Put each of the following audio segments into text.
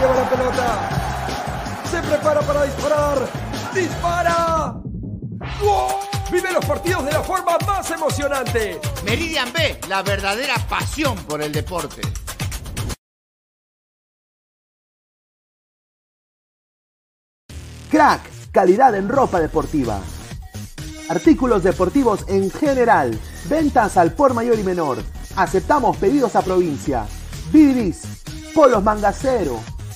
Lleva la pelota. Se prepara para disparar. ¡Dispara! Vive los partidos de la forma más emocionante. Meridian B, la verdadera pasión por el deporte. Crack, calidad en ropa deportiva. Artículos deportivos en general. Ventas al por mayor y menor. Aceptamos pedidos a provincia. Bidris, polos mangacero,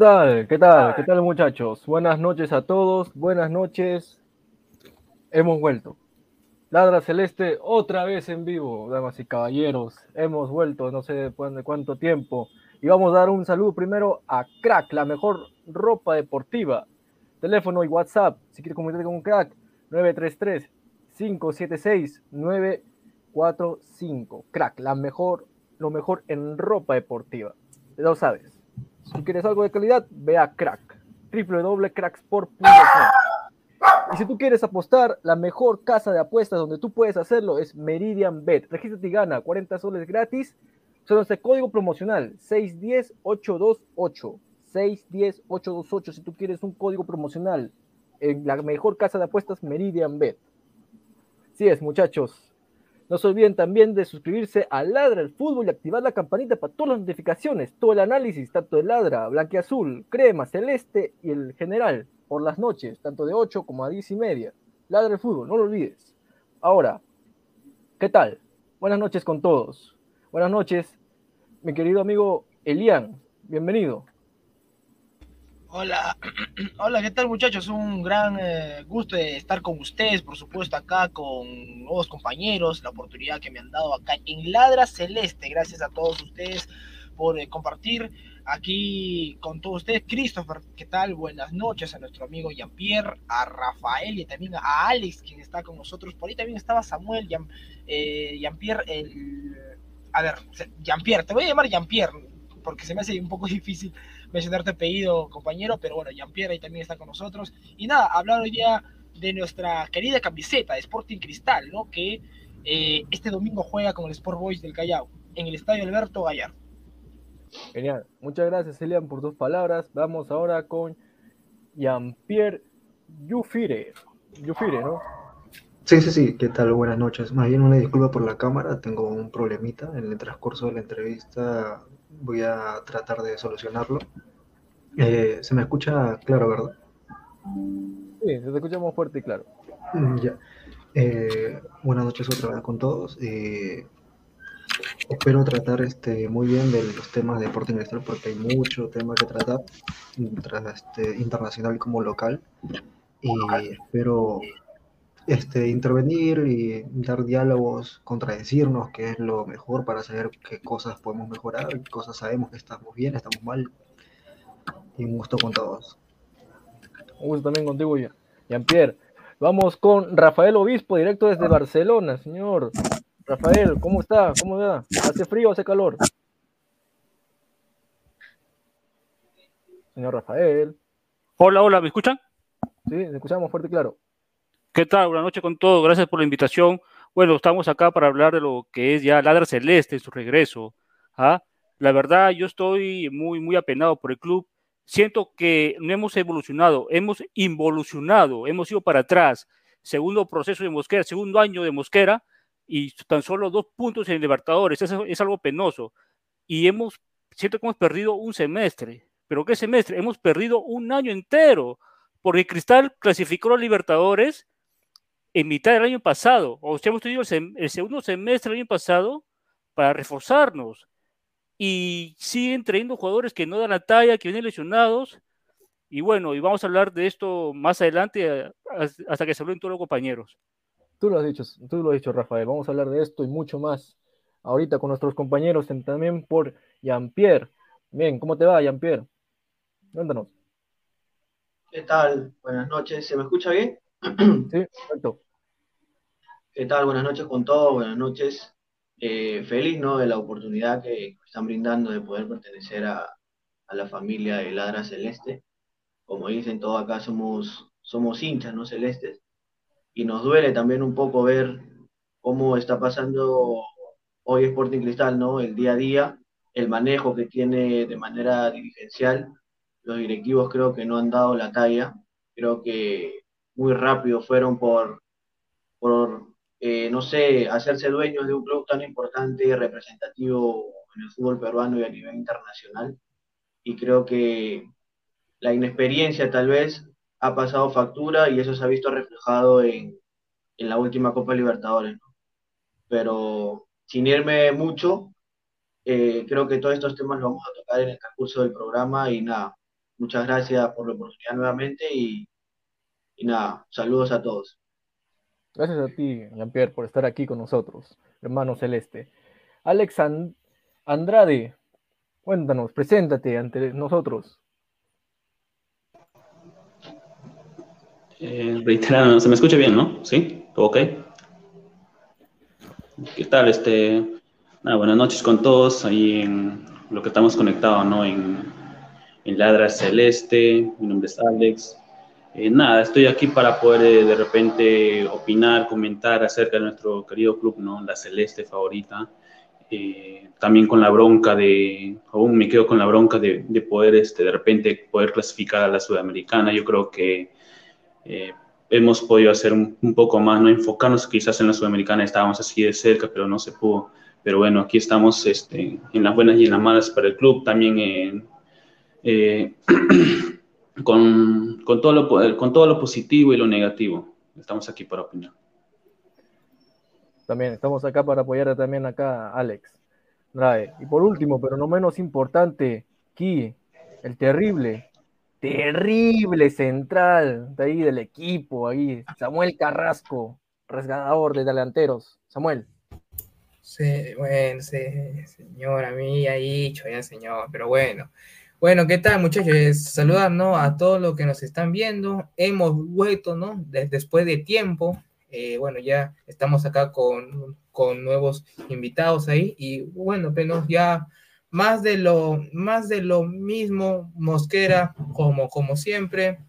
Tal? ¿Qué tal? ¿Qué tal muchachos? Buenas noches a todos, buenas noches. Hemos vuelto. Ladra Celeste otra vez en vivo, damas y caballeros. Hemos vuelto, no sé después de cuánto tiempo. Y vamos a dar un saludo primero a Crack, la mejor ropa deportiva. Teléfono y WhatsApp, si quieres comunicarte con Crack, 933-576-945. Crack, la mejor, lo mejor en ropa deportiva. Ya lo sabes. Si quieres algo de calidad, ve a Crack, www.cracksport.com. Y si tú quieres apostar, la mejor casa de apuestas donde tú puedes hacerlo es Meridian Bet. Regístrate y gana 40 soles gratis. Son nuestro código promocional 610-828. 610-828 si tú quieres un código promocional en la mejor casa de apuestas Meridian Bet. Sí es, muchachos. No se olviden también de suscribirse a Ladra el Fútbol y activar la campanita para todas las notificaciones, todo el análisis, tanto de Ladra, Blanqueazul, Crema, Celeste y el General, por las noches, tanto de 8 como a 10 y media. Ladra el Fútbol, no lo olvides. Ahora, ¿qué tal? Buenas noches con todos. Buenas noches, mi querido amigo Elian. Bienvenido. Hola, hola, ¿qué tal muchachos? Un gran eh, gusto de estar con ustedes, por supuesto, acá con nuevos compañeros, la oportunidad que me han dado acá en Ladra Celeste. Gracias a todos ustedes por eh, compartir aquí con todos ustedes. Christopher, ¿qué tal? Buenas noches a nuestro amigo Jean-Pierre, a Rafael y también a Alex, quien está con nosotros. Por ahí también estaba Samuel, eh, Jean-Pierre, el... A ver, Jean-Pierre, te voy a llamar Jean-Pierre, porque se me hace un poco difícil mencionarte apellido, compañero, pero bueno, Jean-Pierre ahí también está con nosotros. Y nada, hablar hoy ya de nuestra querida camiseta de Sporting Cristal, ¿no? Que eh, este domingo juega con el Sport Boys del Callao, en el Estadio Alberto Gallardo. Genial. Muchas gracias, Elian, por tus palabras. Vamos ahora con Jean-Pierre Yufire. Yufire, ¿no? Sí, sí, sí. ¿Qué tal? Buenas noches. Más bien una disculpa por la cámara. Tengo un problemita. En el transcurso de la entrevista voy a tratar de solucionarlo. Eh, se me escucha claro, ¿verdad? Sí, se te escucha muy fuerte y claro. Mm, ya. Eh, buenas noches otra vez con todos. Eh, espero tratar este, muy bien de los temas de Sporting Cristal porque hay mucho tema que tratar, este, internacional como local. Y espero este, intervenir y dar diálogos, contradecirnos, que es lo mejor para saber qué cosas podemos mejorar, qué cosas sabemos que estamos bien, estamos mal. Y un gusto con todos. Un gusto también contigo, Jean-Pierre. Vamos con Rafael Obispo, directo desde Barcelona, señor. Rafael, ¿cómo está? ¿Cómo va? ¿Hace frío o hace calor? Señor Rafael. Hola, hola, ¿me escuchan? Sí, me escuchamos fuerte y claro. ¿Qué tal? Buenas noches con todos. Gracias por la invitación. Bueno, estamos acá para hablar de lo que es ya Ladra Celeste en su regreso. ¿ah? La verdad, yo estoy muy, muy apenado por el club. Siento que no hemos evolucionado, hemos involucionado, hemos ido para atrás. Segundo proceso de Mosquera, segundo año de Mosquera y tan solo dos puntos en Libertadores. Eso es algo penoso. Y hemos, siento que hemos perdido un semestre. ¿Pero qué semestre? Hemos perdido un año entero. Porque Cristal clasificó a Libertadores en mitad del año pasado, o sea, hemos tenido el, segundo semestre del año pasado para reforzarnos. Y siguen trayendo jugadores que no dan la talla, que vienen lesionados. Y bueno, y vamos a hablar de esto más adelante hasta que se hablen todos los compañeros. Tú lo has dicho, tú lo has dicho, Rafael. Vamos a hablar de esto y mucho más ahorita con nuestros compañeros, también por Jean-Pierre. Bien, ¿cómo te va, Jean-Pierre? Cuéntanos. ¿Qué tal? Buenas noches. ¿Se me escucha bien? Sí, perfecto. ¿Qué tal? Buenas noches con todos, buenas noches. Eh, feliz, ¿no? De la oportunidad que están brindando de poder pertenecer a, la familia de Ladra Celeste. Como dicen, todos acá somos, somos hinchas, ¿no? Celestes. Y nos duele también un poco ver cómo está pasando hoy Sporting Cristal, ¿no? El día a día, el manejo que tiene de manera dirigencial. Los directivos creo que no han dado la talla. Creo que muy rápido fueron por, por eh, no sé, hacerse dueños de un club tan importante y representativo en el fútbol peruano y a nivel internacional. Y creo que la inexperiencia tal vez ha pasado factura y eso se ha visto reflejado en, en la última Copa Libertadores. Pero sin irme mucho, eh, creo que todos estos temas los vamos a tocar en el transcurso del programa y nada, muchas gracias por la oportunidad nuevamente y, y nada, saludos a todos. Gracias a ti, Jean-Pierre, por estar aquí con nosotros, hermano Celeste. Alex And- Andrade, cuéntanos, preséntate ante nosotros. Eh, reiterando, se me escucha bien, ¿no? ¿Sí? ¿Todo ok? ¿Qué tal? Este, nada, buenas noches con todos ahí en lo que estamos conectados, ¿no? En, en Ladra Celeste, mi nombre es Alex. Eh, nada, estoy aquí para poder eh, de repente opinar, comentar acerca de nuestro querido club, ¿no? La Celeste favorita. Eh, también con la bronca de, aún me quedo con la bronca de, de poder, este, de repente, poder clasificar a la Sudamericana. Yo creo que hemos podido hacer un, poco más, no enfocarnos quizás en la Sudamericana, estábamos así de cerca, pero no se pudo. Pero bueno, aquí estamos este, en las buenas y en las malas para el club, también eh, con, con, todo lo, con todo lo positivo y lo negativo. Estamos aquí para opinar. También estamos acá para apoyar también acá Alex. Rae. Y por último, pero no menos importante, Ki, el terrible, terrible central de ahí del equipo, ahí, Samuel Carrasco, resgadador de delanteros. Samuel. Sí, bueno, sí, señor, a mí ha dicho ya, señor, pero bueno. Bueno, ¿qué tal, muchachos? Saludar, ¿no? A todos los que nos están viendo. Hemos vuelto, ¿no? Después de tiempo. Eh, bueno, ya estamos acá con, con, nuevos invitados ahí. Y bueno, pero ya más de lo, más de lo mismo, Mosquera, como, como siempre,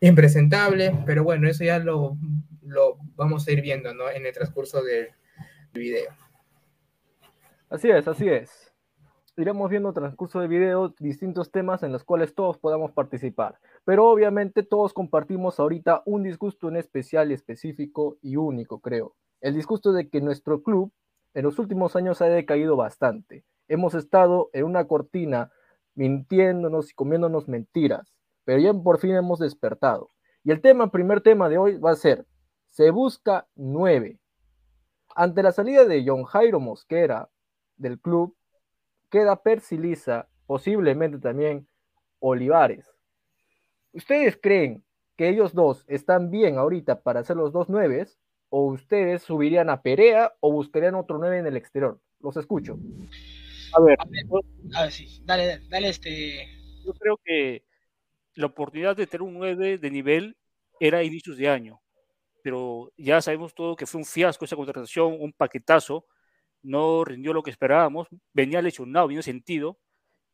impresentable, pero bueno, eso ya lo, lo vamos a ir viendo, ¿no? En el transcurso del video. Así es, así es. Iremos viendo transcurso de video distintos temas en los cuales todos podamos participar. Pero obviamente todos compartimos ahorita un disgusto en especial, específico y único, creo. El disgusto de que nuestro club en los últimos años ha decaído bastante. Hemos estado en una cortina mintiéndonos y comiéndonos mentiras, pero ya por fin hemos despertado. Y el tema, primer tema de hoy va a ser, se busca nueve. Ante la salida de John Jairo Mosquera del club, queda Percy Lisa, posiblemente también Olivares. ¿Ustedes creen que ellos dos están bien ahorita para ser los dos nueves? ¿O ustedes subirían a Perea o buscarían otro nueve en el exterior? Los escucho. A ver, a ver, a ver sí. dale, dale este. Yo creo que la oportunidad de tener un 9 de nivel era a inicios de año, pero ya sabemos todo que fue un fiasco esa contratación, un paquetazo, no rindió lo que esperábamos, venía lesionado, venía sentido,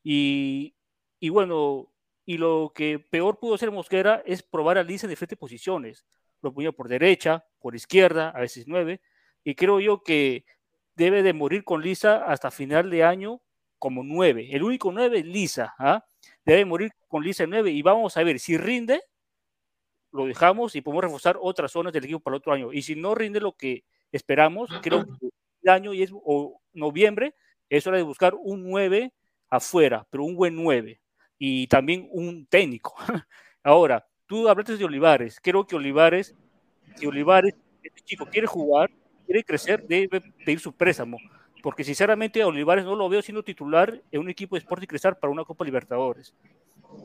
y, y bueno, y lo que peor pudo hacer Mosquera es probar a Lisa en diferentes posiciones, lo ponía por derecha, por izquierda, a veces nueve, y creo yo que debe de morir con Lisa hasta final de año como nueve. El único nueve es Lisa, ¿ah? debe morir con Lisa nueve y vamos a ver si rinde, lo dejamos y podemos reforzar otras zonas del equipo para el otro año. Y si no rinde lo que esperamos, creo que el año y es o noviembre es hora de buscar un 9 afuera, pero un buen 9 y también un técnico. Ahora, tú hablaste de Olivares, creo que Olivares, si Olivares, este chico quiere jugar, quiere crecer, debe pedir su préstamo, porque sinceramente a Olivares no lo veo siendo titular en un equipo de Sporting Cristal para una Copa Libertadores.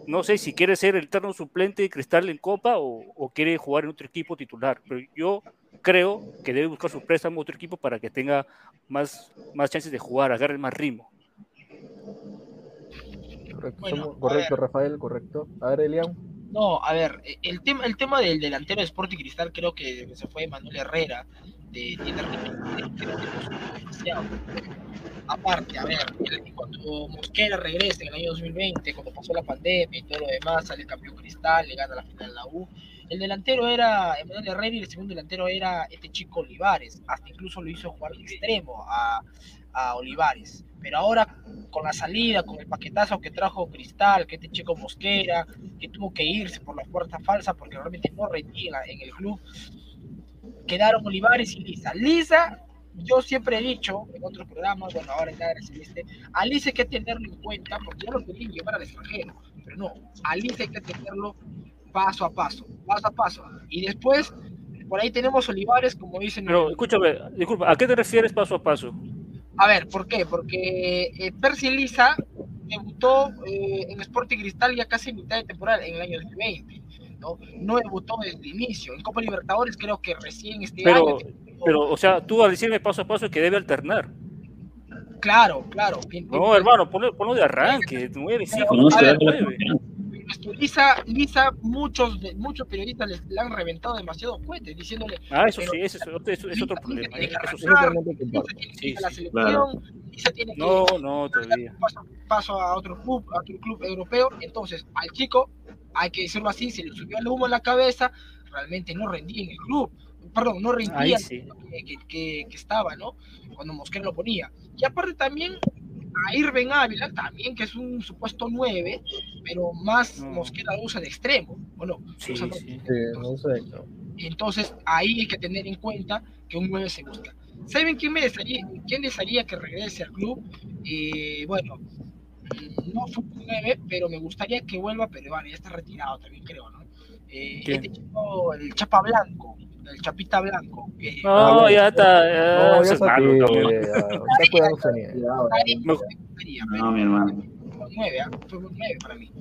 No sé si quiere ser el eterno suplente de Cristal en Copa o, o, quiere jugar en otro equipo titular, pero yo creo que debe buscar su préstamo a otro equipo para que tenga más, más chances de jugar, agarre más ritmo. Correcto, bueno, correcto Rafael, correcto. A ver, Elian. No, a ver, el tema, el tema del delantero de Sporting Cristal creo que se fue Manuel Herrera, de, creo que demasiado. Aparte, a ver, cuando Mosquera regresa en el año 2020, cuando pasó la pandemia y todo lo demás, sale campeón Cristal, le gana la final de la U. El delantero era Emanuel Herrera y el segundo delantero era este chico Olivares. Hasta incluso lo hizo jugar de extremo a, a Olivares. Pero ahora, con la salida, con el paquetazo que trajo Cristal, que este chico Mosquera, que tuvo que irse por la puerta falsa porque realmente no rendía en el club, quedaron Olivares y Lisa. Lisa, yo siempre he dicho en otros programas, bueno, ahora en la Celeste, a Lisa hay que tenerlo en cuenta porque ya lo querían llevar al extranjero, pero no, a Lisa hay que tenerlo paso a paso, paso a paso. Y después, por ahí tenemos Olivares, como dicen. Pero escúchame, disculpa, ¿a qué te refieres paso a paso? A ver, ¿por qué? Porque eh, Percy Lisa debutó eh, en Sporting Cristal ya casi en mitad de temporada, en el año 2020. ¿No? no debutó desde el inicio. En Copa Libertadores creo que recién este Pero, año. pero, o sea, tú al decirme paso a paso que debe alternar. Claro, claro. No, hermano, ponlo, ponlo de arranque, nueve, ver. Es que Lisa, Lisa muchos, de- muchos periodistas le, le han reventado demasiado cohetes diciéndole. Ah, eso sí, ese es, otro- eso es otro problema. tiene que Eso sí. arrancar, Lisa tiene que Sí, ir a la sí. selección, Claro. Lisa tiene que No, no, todavía. paso, paso a otro club, a otro club europeo. Entonces, al chico, hay que decirlo así, se le subió el humo en la cabeza, realmente no rendía en el club. Perdón, no rendía sí. que, que- que- que estaba, ¿no? Cuando Mosquera lo ponía. Y aparte también a Irving Ávila, también que es un supuesto 9, pero más Mosquera lo usa de extremo, ¿o no? Sí, Usa sí. no. entonces ahí hay que tener en cuenta que un 9 se busca. ¿Saben quién me desearía, quién desearía que regrese al club? Eh, bueno, mm, no fue un 9, pero me gustaría que vuelva, pero vale, ya está retirado también creo, ¿no? Eh, este chico, el Chapa Blanco, el Chapita Blanco. que- No, ya está. Ya, No, ya está ya, No, mi hermano. Fue un 9, ¿ah? fue un 9 para mí.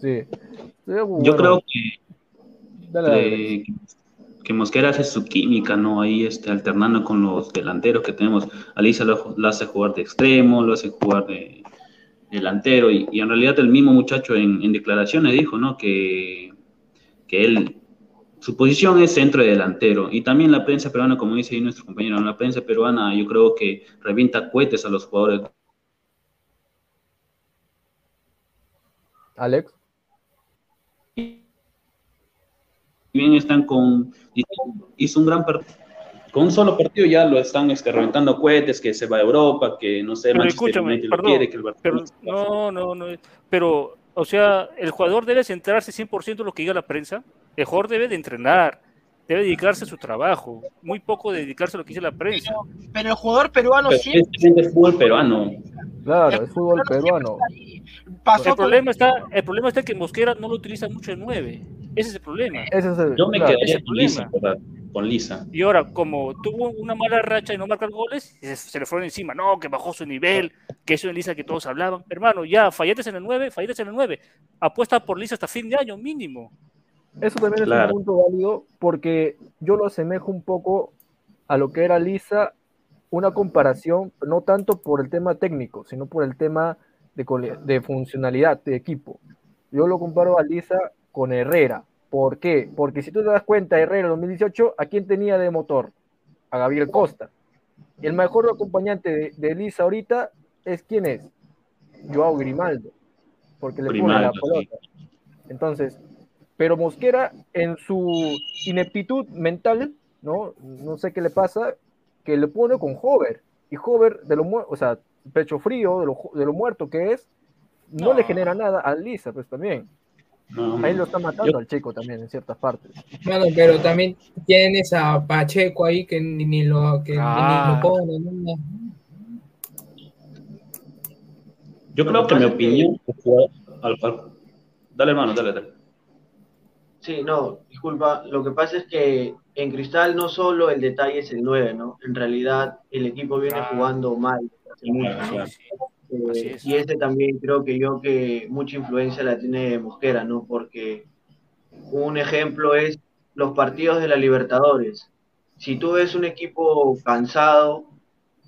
Sí. Bueno, Yo creo que, dale, dale. que, que Mosquera hace su química, ¿no? Ahí este, alternando con los delanteros que tenemos. Alisa lo, hace jugar de extremo, lo hace jugar de delantero. Y, en realidad el mismo muchacho en, en declaraciones dijo, ¿no? Que, que él, su posición es centro de delantero. Y también la prensa peruana, como dice ahí nuestro compañero, la prensa peruana yo creo que revienta cohetes a los jugadores. Alex. Bien están con hizo un gran partido con un solo partido ya lo están este, reventando cohetes que se va a Europa que no sé Pero Manchester United lo perdón, quiere que el pero no, no, no, pero, o sea, el jugador debe centrarse 100% en lo que diga la prensa, jugador debe de entrenar, debe dedicarse a su trabajo, muy poco dedicarse a lo que dice la prensa. Pero el jugador peruano Pero siempre es el fútbol peruano Claro, es fútbol peruano. pasó El problema está, el problema está que Mosquera no lo utiliza mucho de 9, ese es el problema. Ese es el, yo me claro. quedaría con Lisa con Lisa Y ahora, como tuvo una mala racha y no marca goles, se, se le fueron encima, no, que bajó su nivel, que eso es Lisa que todos hablaban. Hermano, ya, fallates en el 9, fallates en el 9. Apuesta por Lisa hasta fin de año, mínimo. Eso también es Claro. un punto válido porque yo lo asemejo un poco a lo que era Lisa, una comparación, no tanto por el tema técnico, sino por el tema de, de funcionalidad de equipo. Yo lo comparo a Lisa con Herrera. ¿Por qué? Porque si tú te das cuenta, Herrera en 2018, ¿a quién tenía de motor? A Gabriel Costa. El mejor acompañante de, de Lisa ahorita es quién es? Joao Grimaldo. Porque le pone la pelota. Entonces, pero Mosquera en su ineptitud mental, ¿no? No sé qué le pasa, que le pone con Hover. Y Hover, de lo o sea, pecho frío, de lo, de lo muerto que es, no, le genera nada a Lisa, pues también. No, Ahí lo está matando Yo- al chico también en ciertas partes. Bueno, pero también tienes a Pacheco ahí que ni, ni lo, que Ah. ni lo pone. ¿no? yo creo que mi opinión dale hermano dale dale Sí, no, disculpa. Lo que pasa es que en Cristal no solo el detalle es el 9, ¿no? En realidad el equipo viene Ah. jugando mal. hace. Eh, es. y ese también creo que yo que mucha influencia la tiene Mosquera, ¿no? Porque un ejemplo es los partidos de la Libertadores. Si tú ves un equipo cansado,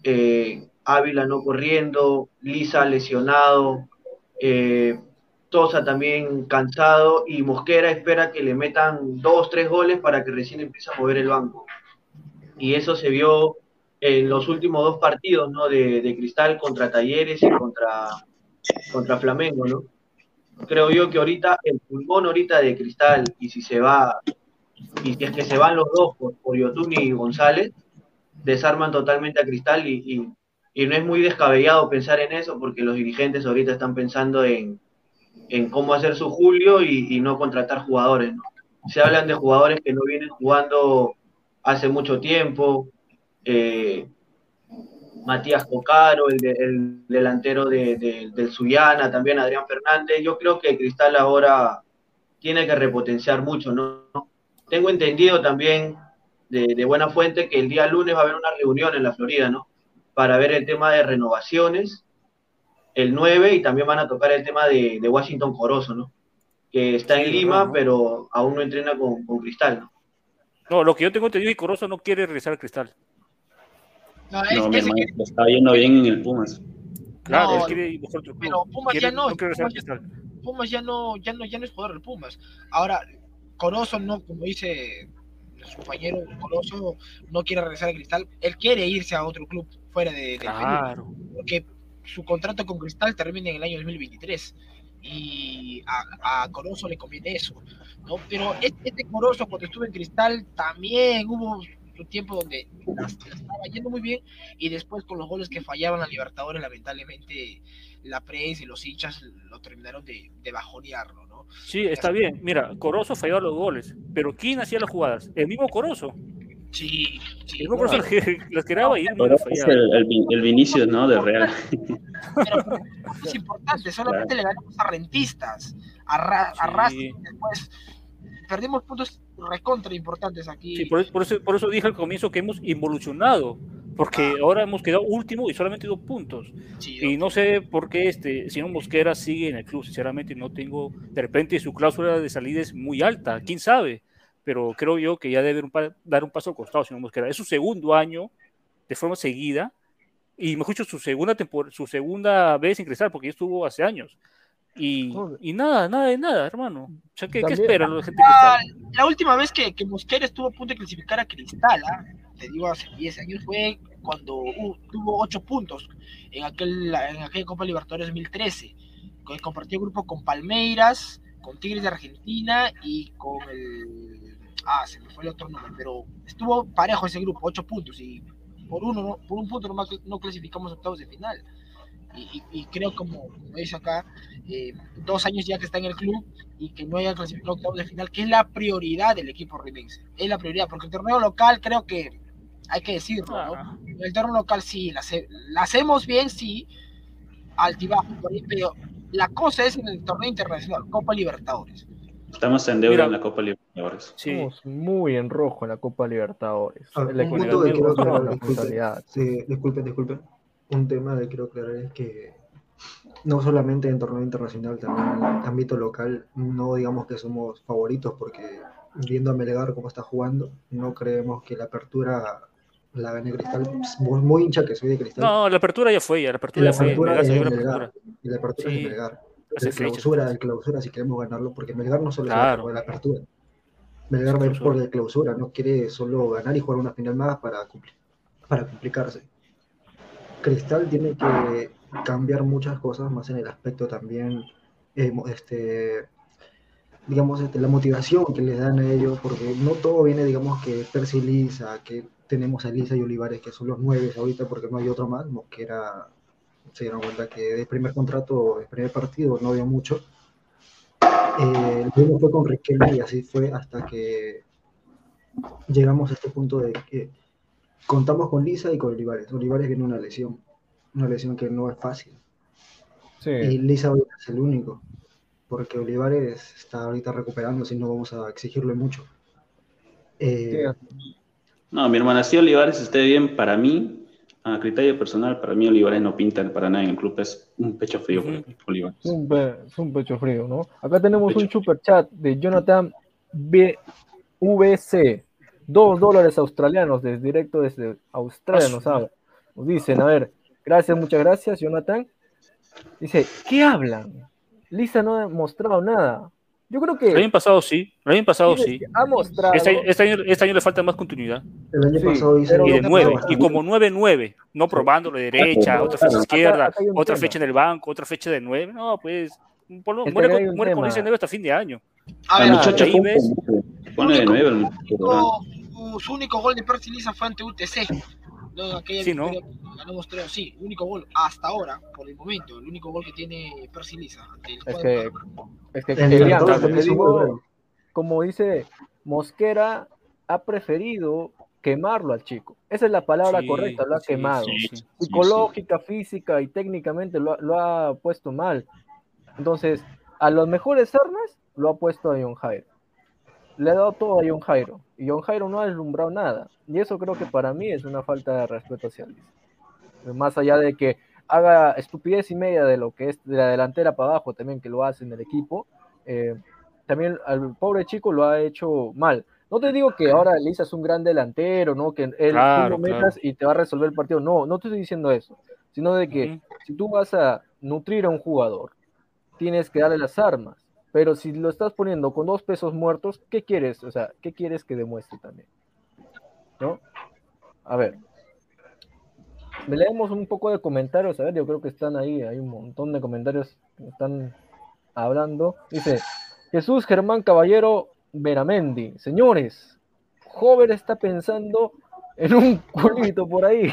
eh, Ávila no corriendo, Lisa lesionado, eh, Tosa también cansado y Mosquera espera que le metan dos, tres goles para que recién empiece a mover el banco. Y eso se vio en los últimos dos partidos, ¿no? De, de Cristal contra Talleres y contra, contra Flamengo, ¿no? Creo yo que ahorita el pulmón ahorita de Cristal y si se va y si es que se van los dos por, por Yotuni y González, desarman totalmente a Cristal y, y- y no es muy descabellado pensar en eso porque los dirigentes ahorita están pensando en, en cómo hacer su Julio y, no contratar jugadores. ¿no? Se hablan de jugadores que no vienen jugando hace mucho tiempo. eh, Matías Cocaro, el, de- el delantero de- de- del Suyana, también Adrián Fernández. Yo creo que Cristal ahora tiene que repotenciar mucho, ¿no? Tengo entendido también de, de buena fuente que el día lunes va a haber una reunión en la Florida, ¿no? Para ver el tema de renovaciones el 9 y también van a tocar el tema de, de Washington Corozo, ¿no? Que está en Lima, pero aún no entrena con, con Cristal, ¿no? No, lo que yo tengo entendido es que Corozo no quiere regresar al cristal. No, es- No, mi ese hermano, que- le está yendo bien en el Pumas. Claro, No, él quiere ir mejor otro club. pero Pumas Quiere- ya no, quiere regresar al Pumas ya- cristal. Pumas ya no, ya no, ya no es jugador del Pumas. Ahora, Corozo no, como dice su compañero Corozo, no quiere regresar a Cristal. Él quiere irse a otro club fuera de, del Claro. Perú, porque su contrato con Cristal termina en el año 2023 y a, a Corozo le conviene eso, ¿no? Pero este, este Corozo cuando estuvo en Cristal también hubo un tiempo donde estaba yendo muy bien y después con los goles que fallaban a Libertadores lamentablemente la prensa y los hinchas lo terminaron de, de bajonearlo, ¿no? Sí, está bien. Mira, Corozo falló los goles, pero ¿quién hacía las jugadas? El mismo Corozo. Sí, El mismo que- tiraba y él no es el, el, Vin- el Vinicius, ¿no? De Real. Es importante, solamente le ganamos a rentistas, a, Ra- a Sí. Racing, después perdimos puntos recontra importantes aquí. Sí, por, eso- por eso, por eso dije al comienzo que hemos involucionado, porque ahora hemos quedado último y solamente dos puntos. Sí, Y no sé por qué este, si no Mosquera sigue en el club, sinceramente no tengo, de repente su cláusula de salida es muy alta, quién sabe, pero creo yo que ya debe un dar un paso al costado, si no Mosquera. Es su segundo año de forma seguida, y mejor dicho, su segunda, su segunda vez en Cristal, porque ya estuvo hace años. Y, y nada, nada de nada, hermano. O sea, ¿qué, qué espera la gente La, Cristal? la última vez que, que Mosquera estuvo a punto de clasificar a Cristal, ¿ah? te digo hace 10 años, fue cuando uh, tuvo 8 puntos en, aquel, en aquella Copa Libertadores 2013. que Compartió grupo con Palmeiras, con Tigres de Argentina y con el. Ah, se me fue el otro nombre, pero estuvo parejo ese grupo, 8 puntos y por uno no- por un punto nomás no clasificamos a octavos de final. Y, y- y creo, como, como dice acá, eh, dos años ya que está en el club y que no haya clasificado a octavos de final, que es la prioridad del equipo rimense. Es la prioridad, porque el torneo local creo que hay que decirlo, ¿no? El torneo local sí, la, hace- la hacemos bien, sí, altibajo, pero la cosa es en el torneo internacional, Copa Libertadores. Estamos en deuda Mira. en la Copa Libertadores. Estamos muy en rojo en la Copa Libertadores. Ah, Es la un punto que quiero aclarar, la disculpen, sí, disculpen, disculpen. Un tema que quiero aclarar es que no solamente en torneo internacional, también en el ámbito local, no digamos que somos favoritos, porque viendo a Melgar cómo está jugando, no creemos que la apertura la gane Cristal. Muy, muy hincha que soy de Cristal. No, la apertura ya fue, ya la apertura la ya fue. apertura Melgar es dio la Melgar. apertura. Y la apertura es Sí, de Melgar. hace De clausura, de clausura, si queremos ganarlo, porque Melgar no solo Claro. es la apertura. Melgar va a ir por la clausura, no quiere solo ganar y jugar una final más para, cumplir, para complicarse. Cristal tiene que cambiar muchas cosas más en el aspecto también, eh, este, digamos, este, la motivación que les dan a ellos, porque no todo viene, digamos, que Percy Lisa, que tenemos a Lisa y Olivares, que son los nueve ahorita, porque no hay otro más, Mosquera se dieron cuenta que de primer contrato, de primer partido, no dio mucho. Eh, el fue con Riquelme y así fue hasta que llegamos a este punto de que contamos con Lisa y con Olivares. Olivares viene una lesión, una lesión que no es fácil. Sí. Y Lisa ahorita es el único, porque Olivares está ahorita recuperándose y no vamos a exigirle mucho. Eh, No, mi hermana, si Olivares esté bien, para mí, a criterio personal, para mí Olivares no pinta para nada en el club, es un pecho frío para mí, Olivares. Es un, pe- es un pecho frío, ¿no? Acá tenemos un super chat de Jonathan BVC. Dos dólares australianos, desde directo desde Australia, nos habla. Nos dicen, a ver, gracias, muchas gracias, Jonathan. Dice, ¿qué hablan? Lisa no ha mostrado nada. Yo creo que El año pasado sí, el año pasado sí. ha mostrado. Este año, este año- este año le falta más continuidad. El año Sí, pasado hizo Y de que nueve, pasa- y como 9-9, no probando la derecha, Acá- otra fecha acá- izquierda, acá un otra tema. fecha en el banco, otra fecha de 9. No, pues, por lo- muere, acá con, muere con ese 9 hasta fin de año. A ver, muchacho ahí cumple, ves. pone de nueve el muchacho, ¿verdad? su, su único gol de Percy Lisa fue ante UTC. ¿No? Aquella Sí, ¿no? victoria que ganamos tres, sí, el único gol hasta ahora, por el momento, el único gol que tiene Percy Lisa. ante el Es que, es que El digo, como dice Mosquera, ha preferido quemarlo al chico. Esa es la palabra Sí, correcta, lo ha sí, quemado. sí, sí, sí, Psicológica, física y técnicamente lo, ha- lo ha puesto mal. Entonces, a los mejores armas lo ha puesto a John Jairo. Le ha dado todo a John Jairo. Y John Jairo no ha deslumbrado nada. Y eso creo que para mí es una falta de respeto hacia Luis. Más allá de que haga estupidez y media de lo que es de la delantera para abajo también que lo hace en el equipo, eh, también al pobre chico lo ha hecho mal. No te digo que ahora Elisa es un gran delantero, ¿no? Que él Claro, tú lo metas y te va a resolver el partido. No, no te estoy diciendo eso. Sino de que si tú vas a nutrir a un jugador, tienes que darle las armas. Pero si lo estás poniendo con dos pesos muertos, ¿qué quieres? O sea, ¿qué quieres que demuestre también? ¿No? A ver. Leemos un poco de comentarios. A ver, yo creo que están ahí. Hay un montón de comentarios que están hablando. Dice Jesús Germán Caballero Veramendi. Señores, joven está pensando en un culito por ahí.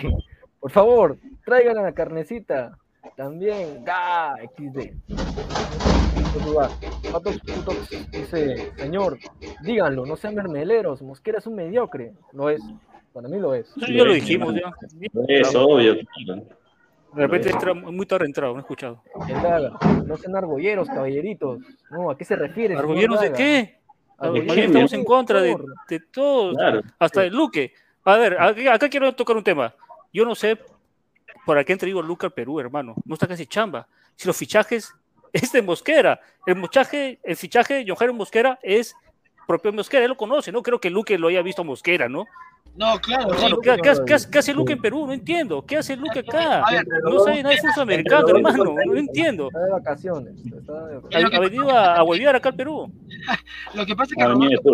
Por favor, traigan a la carnecita. También, ¡ga! XD. Putox dice, señor, díganlo, no sean mermeleros, Mosquera es un mediocre. Lo es, para mí lo es. Eso ya lo dijimos, ya. Es obvio. De repente entra muy tarde entrado, no he escuchado. No sean argolleros, caballeritos. No, ¿a qué se refiere? ¿Argolleros de qué? Argolleros, estamos en contra de, de todos, Claro. hasta de Luque. A ver, acá quiero tocar un tema. Yo no sé para qué han traído a Luca al Perú, hermano. No está casi chamba. Si los fichajes es de Mosquera. El, fichaje, el fichaje de Johannes Mosquera es propio de Mosquera. Él lo conoce, ¿no? Creo que Luque lo haya visto a Mosquera, ¿no? No, claro. Sí. ¿qué, qué hace- qué hace- qué hace Luque en Perú? No entiendo. ¿Qué hace Luque acá? A ver, No sabe nada de fútbol americano, hermano. No entiendo. Está de vacaciones. está de- Ha, ha venido a, a huevear acá al Perú. Lo que pasa es que Ah, Roberto.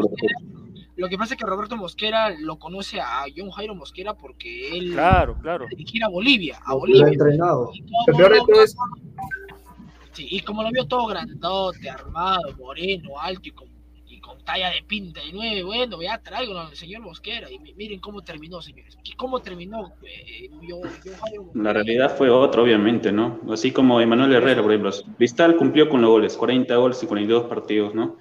Lo que pasa es que Roberto Mosquera lo conoce a John Jairo Mosquera porque él Claro, claro. dirigir a Bolivia, a Lo ha Bolivia. entrenado. Y como Lo peor de lo- todo es sí, y como lo vio todo grandote, armado, moreno, alto y con, y con talla de pinta de nueve, bueno, ya traigo al señor Mosquera y mi- miren cómo terminó, señores. ¿Cómo terminó eh, Mosquera? La realidad fue otra, obviamente, ¿no? Así como Emanuel Herrera, por ejemplo. Cristal cumplió con los goles, 40 goles y 42 partidos, ¿no?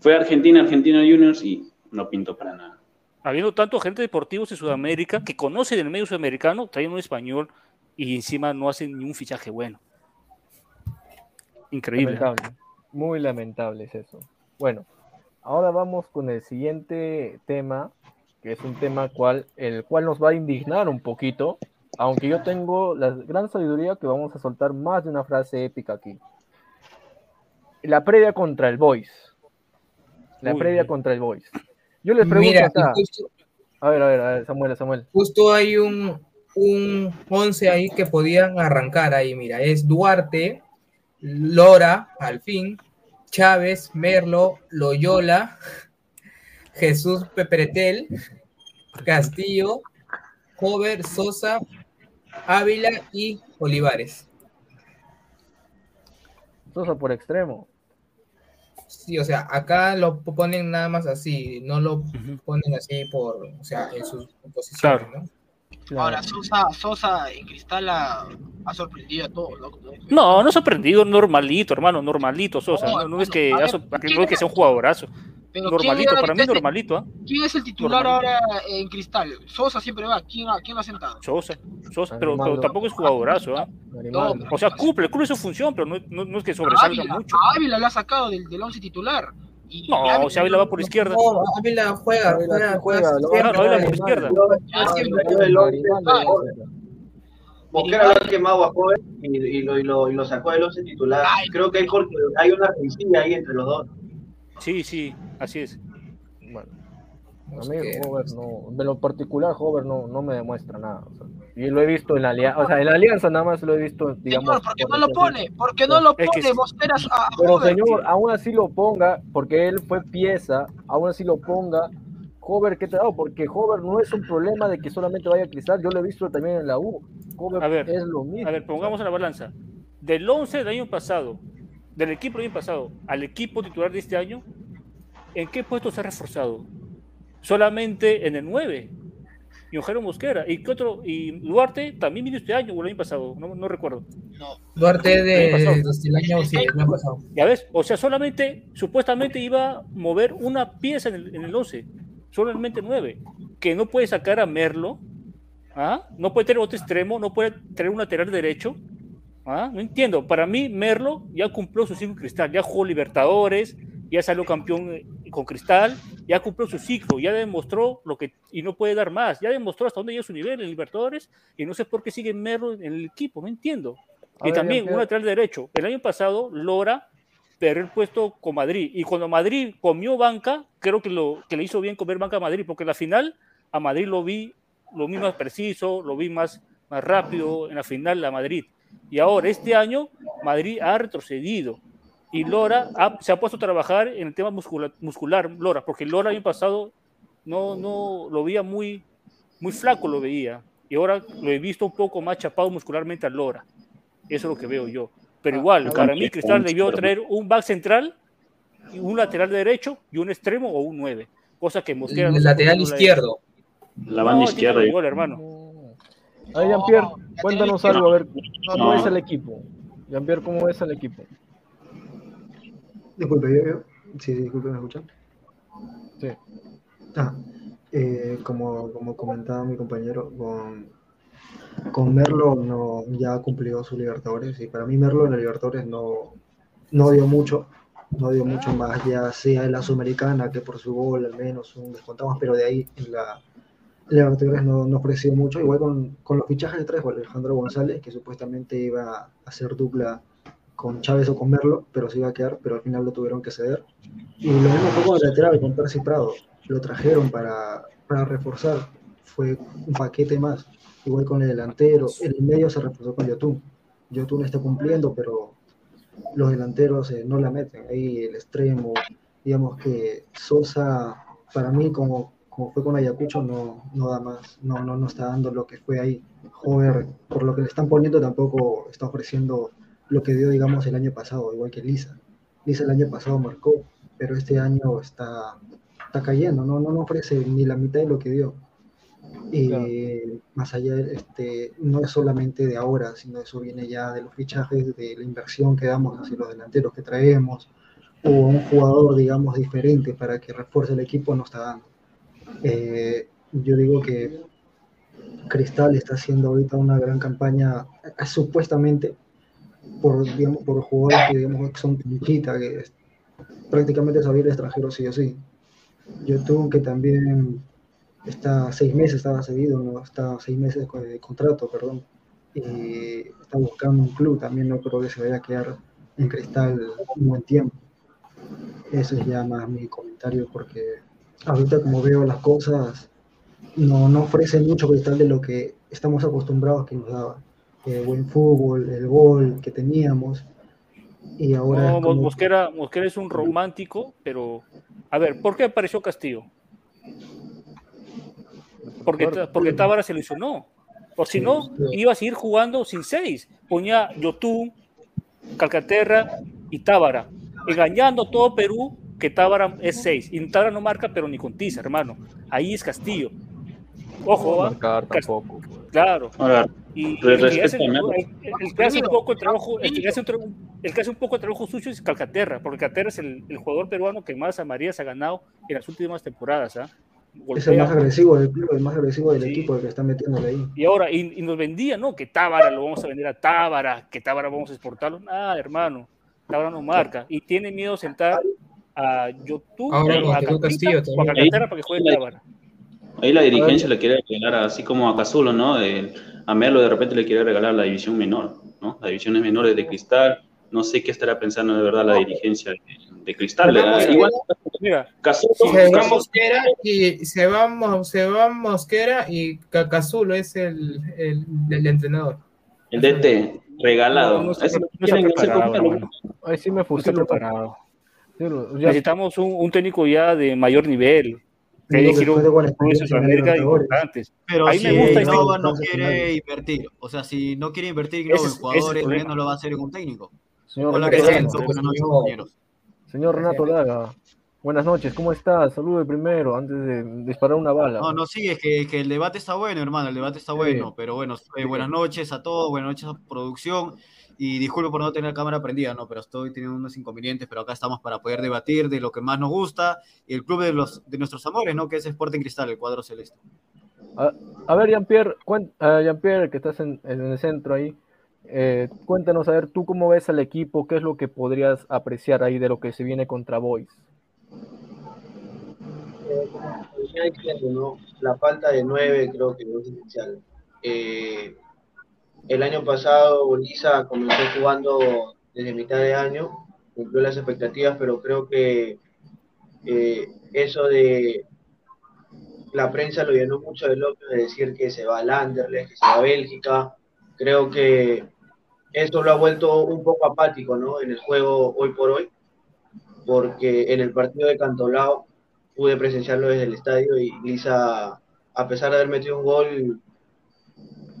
Fue a Argentina, Argentina Juniors y no pintó para nada. habiendo tanto gente deportivos en Sudamérica que conoce del medio sudamericano, traen un español y encima no hacen ni un fichaje bueno. Increíble. Lamentable. Muy lamentable es eso. Bueno, ahora vamos con el siguiente tema, que es un tema cual, el cual nos va a indignar un poquito, aunque yo tengo la gran sabiduría que vamos a soltar más de una frase épica aquí. La previa contra el Boys. La Uy, previa contra el Boys. Yo les pregunto Mira, acá. justo, A ver, a ver, a ver, Samuel, Samuel. justo hay un, un 11 ahí que podían arrancar ahí, mira, es Duarte, Lora, al fin, Chávez, Merlo, Loyola, Jesús Peperetel, Castillo, Hover, Sosa, Ávila y Olivares. Sosa por extremo. Sí, o sea, acá lo ponen nada más así, no lo ponen así por, o sea, en sus posiciones, Claro. ¿no? Ahora, Sosa, Sosa en Cristal ha, ha sorprendido a todos, ¿no? Como- No, no sorprendido, normalito, hermano, normalito, Sosa. No, No, no es que, ver, sor- ¿quién no es que sea un jugadorazo. Pero Normalito, ¿quién, para mí era- normalito, ¿ah? ¿Quién es el titular Normalito. ahora en Cristal? Sosa siempre va. ¿Quién, ha- quién lo ha sentado? Sosa, Sosa, pero, tampoco es jugadorazo, ¿ah? Animal. No, O sea, cumple, cumple su función, pero no, no- no es que sobresalga Ávila, mucho. a Ávila lo ha sacado del, del once titular. Y, No, y Ávila- o sea, Ávila va por izquierda. No, Ávila juega, Ávila juega, juega, Claro, Ávila por izquierda. Mosquera lo ha quemado a joven y, y lo, y, lo, y lo sacó del once titular. Ay. Creo que hay, porque hay una rencilla ahí entre los dos. Sí, sí, así es. Bueno, a No mí sé, Hover no, de lo particular Hover no, no me demuestra nada. o sea, y lo he visto en la alianza, o sea, en la alianza nada más lo he visto, digamos. Señor, ¿por qué por no lo pone? ¿Por qué no lo Es que pone sí. Mosquera a, a Pero Hover? señor, aún así lo ponga, porque él fue pieza, aún así lo ponga. Hover, ¿qué te ha dado? Porque Hover no es un problema de que solamente vaya a cristal, yo lo he visto también en la U. Hover A ver, es lo mismo. A ver, pongamos en la balanza. Del 11 del año pasado, del equipo del año pasado al equipo titular de este año, ¿en qué puesto se ha reforzado? Solamente en el 9. Y Ojero Mosquera. ¿Y qué otro? Y Duarte también vino este año o el año pasado, no, no recuerdo. No, Duarte de, El año pasado. desde el año, sí, el año pasado. Ya ves, o sea, solamente, supuestamente iba a mover una pieza en el, en el 11, solamente 9, que no puede sacar a Merlo, ¿ah? no puede tener otro extremo, no puede tener un lateral derecho, ¿ah? no entiendo, para mí Merlo ya cumplió su ciclo cristal, ya jugó Libertadores, ya salió campeón con cristal, ya cumplió su ciclo, ya demostró lo que, y no puede dar más, ya demostró hasta dónde llega su nivel en Libertadores, y no sé por qué sigue Merlo en el equipo, no entiendo. A y ver, también un lateral derecho. El año pasado, Lora perdió el puesto con Madrid, y cuando Madrid comió banca, creo que, lo, que le hizo bien comer banca a Madrid, porque en la final a Madrid lo vi, lo vi más preciso, lo vi más, más rápido en la final a Madrid. Y ahora, este año, Madrid ha retrocedido. Y Lora ha- se ha puesto a trabajar en el tema muscula- muscular, Lora, porque Lora el año pasado no, no lo veía muy, muy flaco, lo veía. Y ahora lo he visto un poco más chapado muscularmente a Lora. Eso es lo que veo yo. Pero Ah, igual, ah, para mí Cristal debió traer un back central, y un lateral derecho y un extremo o un 9. Cosa que Mosquera no El lateral no la hizo. izquierdo. La banda No, izquierda. gol, hermano. A ver, Jean-Pierre, cuéntanos algo, a ver, ¿cómo No. es el equipo? Jean-Pierre, ¿cómo es el equipo? Disculpe, yo, yo. Sí, sí, disculpe, ¿me escuchan? Sí. Ah, eh, como, como comentaba mi compañero, con, con Merlo no, ya cumplió su Libertadores y para mí Merlo en la Libertadores no, no dio mucho, no dio mucho más, ya sea en la Sudamericana que por su gol al menos un descontamos, pero de ahí en la, en la Libertadores no, no ofreció mucho, igual con, con los fichajes de trajo Alejandro González, que supuestamente iba a hacer dupla con Chávez o con Merlo, pero se iba a quedar, pero al final lo tuvieron que ceder. Y lo mismo fue con el lateral, con Percy Prado. Lo trajeron para, para reforzar. Fue un paquete más. Igual con el delantero. En el medio se reforzó con Yotun. Yotun está cumpliendo, pero los delanteros eh, no la meten. Ahí el extremo, digamos que Sosa, para mí, como, como fue con Ayacucho, no, no da más. No, no, no está dando lo que fue ahí. Joder, por lo que le están poniendo, tampoco está ofreciendo lo que dio, digamos, el año pasado, igual que Lisa. Lisa el año pasado marcó, pero este año está, está cayendo, ¿no? No, no ofrece ni la mitad de lo que dio. Y Claro. más allá, este, no es solamente de ahora, sino eso viene ya de los fichajes, de la inversión que damos hacia los delanteros que traemos, o un jugador, digamos, diferente para que refuerce el equipo, no está dando. Eh, yo digo que Cristal está haciendo ahorita una gran campaña, eh, supuestamente, por, digamos, por jugadores que digamos que son pinchita, que es- prácticamente salir extranjero sí o sí. Yotun que también está seis meses, estaba cedido, no está seis meses de contrato, perdón, y está buscando un club, también no creo que se vaya a quedar en Cristal un buen tiempo. Eso es ya más mi comentario, porque ahorita como veo las cosas, no, no ofrece mucho Cristal de lo que estamos acostumbrados que nos daba. Eh, buen fútbol, el gol que teníamos, y ahora No, como- Mosquera, Mosquera es un romántico, pero a ver, ¿por qué apareció Castillo? Porque, porque Tábara se lesionó. Por si no, iba a seguir jugando sin seis. Ponía Yotun, Calcaterra y Tábara. Engañando a todo Perú que Tábara es seis. Y Tábara no marca, pero ni con tiza, hermano. Ahí es Castillo. Ojo, No marcar tampoco. pues. Claro. Ahora, Y Pero el que, hace, a Melo. el- el que hace un poco el trabajo, el que hace un, tra- el que hace un poco el trabajo sucio es Calcaterra, porque Calcaterra es el, el jugador peruano que más a María se ha ganado en las últimas temporadas. ¿ah? es el más agresivo del club, el más agresivo del Sí. equipo, el que está metiéndole ahí. Y ahora, y, y nos vendía, ¿no? Que Tábara lo vamos a vender a Tábara, que Tábara vamos a exportarlo. Nada, hermano. Tábara no marca. Y tiene miedo sentar a YouTube, Ahora a Castillo o a. Calcaterra para que juegue Tábara. ahí la dirigencia le quiere regalar, así como a Cazulo, ¿no? El- a Merlo de repente le quiere regalar la división menor, ¿no? Las divisiones menores de Cristal. No sé qué estará pensando de verdad la dirigencia de, de Cristal. Igual, Mira, Cazulo, Se va Cazulo- Mosquera y se va, se va Mosquera y Cacazulo es el, el, el entrenador. el DT, regalado. No, no no. Ahí sí me fusilo. preparado. Necesitamos un, un técnico ya de mayor nivel. Que haya Sudamérica importantes. Pero Ahí si me gusta Innova ese- no quiere invertir, o sea, si no quiere invertir Innova es- en jugadores, menos lo va a hacer un técnico. señor, Hola, Renato ¿qué tal? Presento, Daga. Buenas noches, señor. compañeros. Señor Renato Daga. Buenas noches, ¿cómo estás? Salude primero antes de disparar una bala. No, no, sí, es que, que el debate está bueno, hermano, el debate está Sí. bueno, pero bueno, eh, buenas noches a todos, buenas noches a producción, y disculpe por no tener la cámara prendida, no, pero estoy teniendo unos inconvenientes, pero acá estamos para poder debatir de lo que más nos gusta, y el club de, los, de nuestros amores, ¿no? Que es Sporting Cristal, el cuadro celeste. A, a ver, Jean-Pierre, Jean-Pierre, que estás en, en el centro ahí, eh, cuéntanos, a ver, tú cómo ves al equipo, qué es lo que podrías apreciar ahí de lo que se viene contra Boys. como venía diciendo, ¿no? La falta de nueve creo que es esencial. Eh, el año pasado Bolisa comenzó jugando desde mitad de año, cumplió las expectativas, pero creo que eh, eso de la prensa lo llenó mucho de loco de decir que se va al Anderlecht, que se va a Bélgica. Creo que esto lo ha vuelto un poco apático ¿no? en el juego hoy por hoy, porque en el partido de Cantolao pude presenciarlo desde el estadio y Lisa, a pesar de haber metido un gol,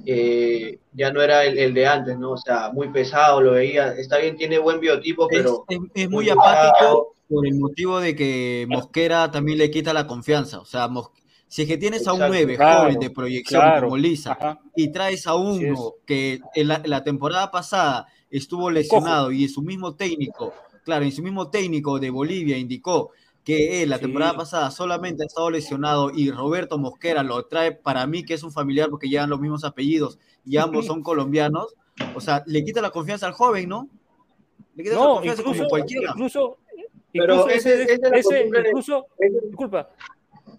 eh, ya no era el, el de antes, ¿no? O sea, muy pesado, lo veía. Está bien, tiene buen biotipo, pero... Es, es muy apático por el motivo de que Mosquera también le quita la confianza. O sea, Mos- si es que tienes a un Exacto. 9 Claro, joven de proyección claro. como Lisa Ajá. y traes a uno que en la, la temporada pasada estuvo lesionado y en su mismo técnico, claro, en su mismo técnico de Bolivia indicó que él la Sí. temporada pasada solamente ha estado lesionado y Roberto Mosquera lo trae para mí que es un familiar porque llevan los mismos apellidos y ambos son colombianos, o sea, le quita la confianza al joven, ¿no? Le quita la No, confianza incluso, como cualquiera. incluso, Pero incluso ese- ese, la ese- incluso, disculpa,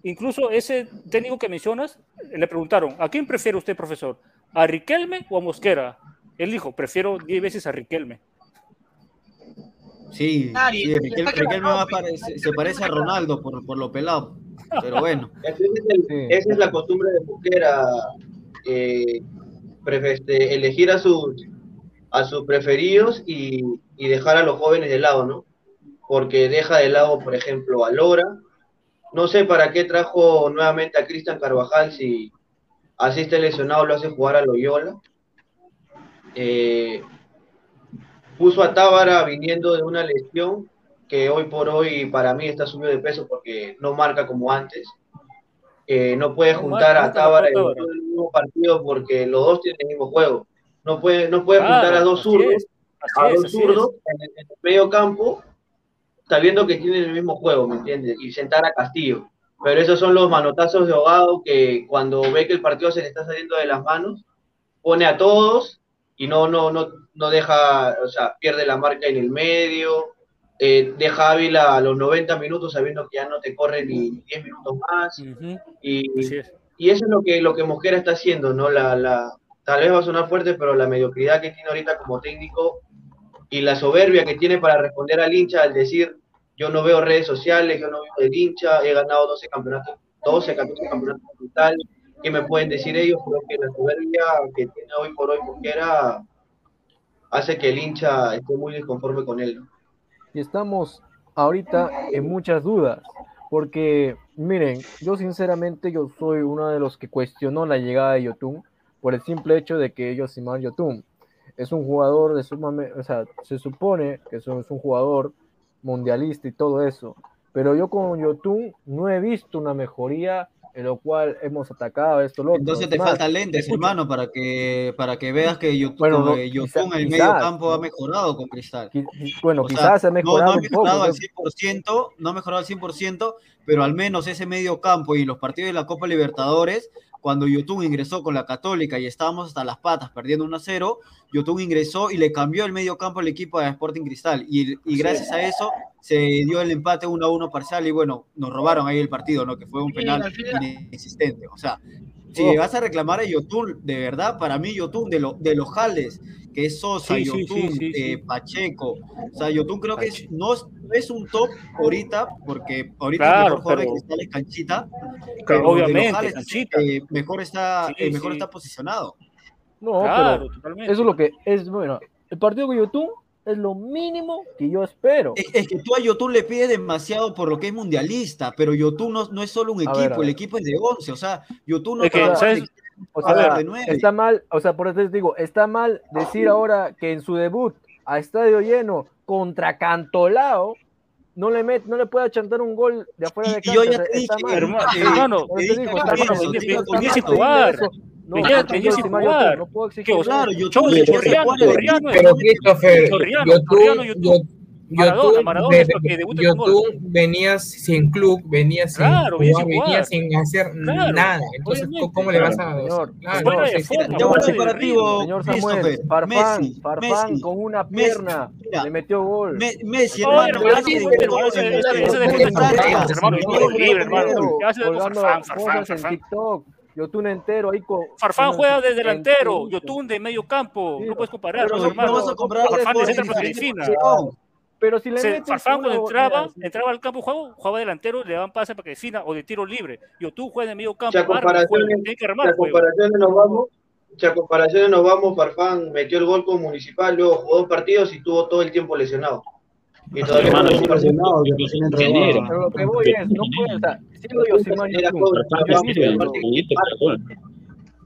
incluso ese técnico que mencionas, le preguntaron, ¿a quién prefiere usted, profesor? ¿A Riquelme o a Mosquera? Él dijo, prefiero 10 veces a Riquelme. Sí, está Riquelme va pare- se, se parece a Ronaldo por, por lo pelado, pero bueno. Esa es, el- esa es la costumbre de Mosquera, eh, este, elegir a sus, a sus preferidos y, y dejar a los jóvenes de lado, ¿no? Porque deja de lado, por ejemplo, a Lora. No sé para qué trajo nuevamente a Cristian Carvajal si así esté lesionado, lo hace jugar a Loyola. Eh, puso a Tábara viniendo de una lesión que hoy por hoy para mí está subido de peso porque no marca como antes. Eh, no puede No juntar marca, a Tábara en el mismo partido porque los dos tienen el mismo juego. No puede, no puede Claro, juntar a dos zurdos, es, a es, dos así zurdos en el, en el medio campo, sabiendo que tienen el mismo juego, ¿me entiendes? Y sentar a Castillo. Pero esos son los manotazos de ahogado que cuando ve que el partido se le está saliendo de las manos, pone a todos y no, no, no, no deja, o sea, pierde la marca en el medio, eh, deja hábil a los 90 minutos sabiendo que ya no te corre ni 10 minutos más. Y, y eso es lo que, lo que Mosquera está haciendo, ¿no? La, la, tal vez va a sonar fuerte, pero la mediocridad que tiene ahorita como técnico y la soberbia que tiene para responder al hincha al decir, yo no veo redes sociales, yo no veo el hincha, he ganado 12 campeonatos, 12, 14 campeonatos en ¿qué me pueden decir ellos? Creo que la soberbia que tiene hoy por hoy Mosquera hace que el hincha esté muy disconforme con él, y estamos ahorita en muchas dudas, porque miren, yo sinceramente yo soy uno de los que cuestionó la llegada de Yotun por el simple hecho de que Yosimar Yotun es un jugador de sumamente, o sea, se supone que es un, es un jugador mundialista y todo eso, pero yo con Yotun no he visto una mejoría en lo cual hemos atacado esto, lo otro. Entonces te faltan lentes, hermano, para que, para que veas que Yotun, Bueno, no, eh, quizá- en el quizás, medio campo ha ¿no? mejorado con Cristal. bueno, O sea, quizás ha no- mejorado no, ha un poco, mejorado al ¿no? 100%, no ha mejorado al 100%, pero al menos ese medio campo y los partidos de la Copa Libertadores, cuando Yotun ingresó con la Católica y estábamos hasta las patas perdiendo 1 a 0, Yotun ingresó y le cambió el medio campo al equipo de Sporting Cristal y, y gracias a eso se dio el empate 1 a 1 parcial y bueno, nos robaron ahí el partido, ¿no? Que fue un penal inexistente. O sea, si Oh. vas a reclamar a Yotun, de verdad, para mí Yotun de, lo, de los jales, que es Sosa, Sí, Yotun, sí, sí, sí. eh, Pacheco, o sea, Yotun creo que es- no, es, un top ahorita, porque ahorita el Claro, mejor jugador pero- de Cristal es Canchita, pero obviamente, jales, Canchita. eh, mejor está, Sí, eh, mejor sí. está posicionado. No, Claro, pero totalmente. eso es lo que es, bueno, el partido con YouTube es lo mínimo que yo espero. Es, es que tú a Yotun le pides demasiado por lo que es mundialista, pero Yotun no, no es solo un A equipo, ver, el equipo es de 11, o sea, Yotun no Es que, trabaja ¿sabes? de- O a ver, de nueve. está mal, o sea, por eso les digo, está mal decir ahora que en su debut a estadio lleno contra Cantolao no le met, no le puede chantar un gol de afuera de Y- y yo cancha, ya te dije, hermano, eh, hermano, No, yo sin soy mayor, jugar. No puedo ¿Qué, exigir o sea, Claro, eso. Yotun Chorri- le quiere Chorriano, jugar al Chorriano, equipo. Pero Christopher, Chorriano, Yotun- Chorriano, Yotun. Yo- Maradona, Yotun, Maradona es lo que ve- debuta con gol. Yotun venía sin club, venía sin Claro, venía jugar, sin hacer Claro, nada. Entonces. ¿cómo le vas a Señor, Claro, forma, Ya comparativo, Señor Samuel, Messi, Farfán Messi, con una Messi, pierna mira, le metió gol. Me- Messi, hermano, hermano. Yotun entero ahí con. Farfán juega de delantero, en- Yotun de medio campo, Sí, no puedes comparar, Pero no, no hermano. vas a comprar Farfán de centro. No, Pero si le Se- Farfán cuando entraba, mira, entraba al campo juego, jugaba delantero, le daban pase para que defina o de tiro libre. Yotun juega de medio campo, comparaciones, nos vamos, si a comparaciones nos vamos, Farfán metió el gol con Municipal, luego jugó dos partidos y tuvo todo el tiempo lesionado. Y todavía Hermano, no yo- Lesionado, que recién entró. Pero lo que voy es, no puede, o sea, siendo yo gol. eso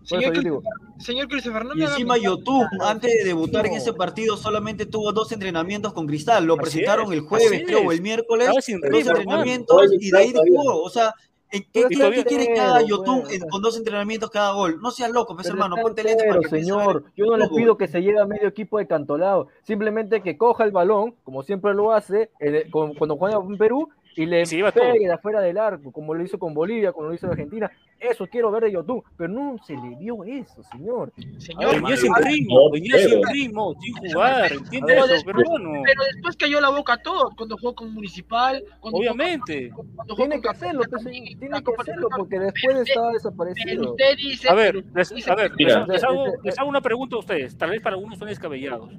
Señor, yo digo, señor Christopher, no Y me haga encima. Yotun, antes de debutar en ese partido, solamente tuvo dos entrenamientos con Cristal. Lo Así presentaron es, el jueves, creo, o el miércoles. Sin Dos entrenamientos y de ahí jugó. O sea, ¿en ¿qué, quiere entero, Yotun pues, con dos entrenamientos haga gol? No seas loco, pues Pero hermano, ponte entero, para que señor. Yo no le pido que se lleve a medio equipo de cantolado. Simplemente que coja el balón, como siempre lo hace, el- con- cuando juega en Perú, y le todo. pegue de afuera del arco, como lo hizo con Bolivia, como lo hizo en Argentina. Eso quiero ver de Yotun. Pero no se le vio eso, señor. Señor, Venía sin ritmo, venía sin ritmo, sin jugar, ¿entiendes Pero eso? después- Pero bueno, pero después cayó la boca a todos cuando jugó con Municipal. Cuando obviamente. con- cuando jugó Tiene que hacerlo, pues, también, tiene que hacerlo, porque después estaba Pero desaparecido. usted dice. A ver, les, a ver, les, les hago, les hago una pregunta a ustedes. Tal vez para algunos son descabellados.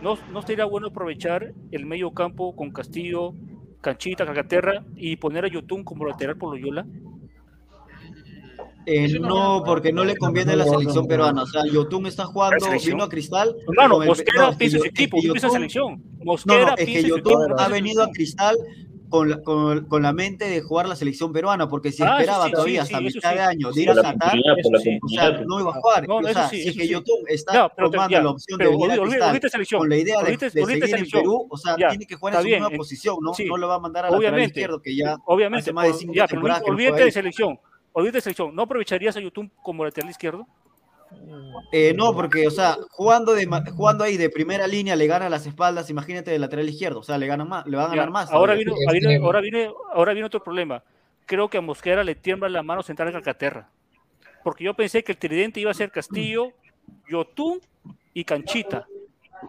¿No, ¿No sería bueno aprovechar el medio campo con Castillo, Canchita, Calcaterra y poner a Yotun como lateral por Loyola? Eh, no, porque no le conviene a la selección peruana. O sea, Yotun está jugando, vino a Cristal. Hermano, con el- Mosquera no, es que piensa en su Yo- es que equipo, selección. No, Mosquera no, es que Yotun ha venido a. Cristal con la, con, con la mente de jugar la selección peruana, porque si Ah, esperaba sí, todavía sí, hasta sí, mitad sí. de año de ir a la Qatar, la o sea, no iba a jugar. No, o eso sea, sí, si es que sí. Yotun está pero tomando ya, la opción pero de venir a Cristal olvídate selección, con la idea de, de seguir en selección. Perú, o sea, Ya, tiene que jugar en su bien, nueva en- posición, ¿no? sí. No lo va a mandar a lateral Obviamente, izquierdo, que ya obviamente, hace más de cinco ya, pero olvídate de selección. Olvídate de selección. ¿No aprovecharías a Yotun como lateral izquierdo? Eh, no, porque, o sea, jugando, de, jugando ahí de primera línea le gana las espaldas, imagínate del lateral izquierdo, o sea, le ganan más, le van a Ya, ganar más. Ahora viene, Sí, ahora, viene, ahora, viene, ahora viene otro problema. Creo que a Mosquera le tiembla la mano sentar a Calcaterra. Porque yo pensé que el tridente iba a ser Castillo, Yotun y Canchita.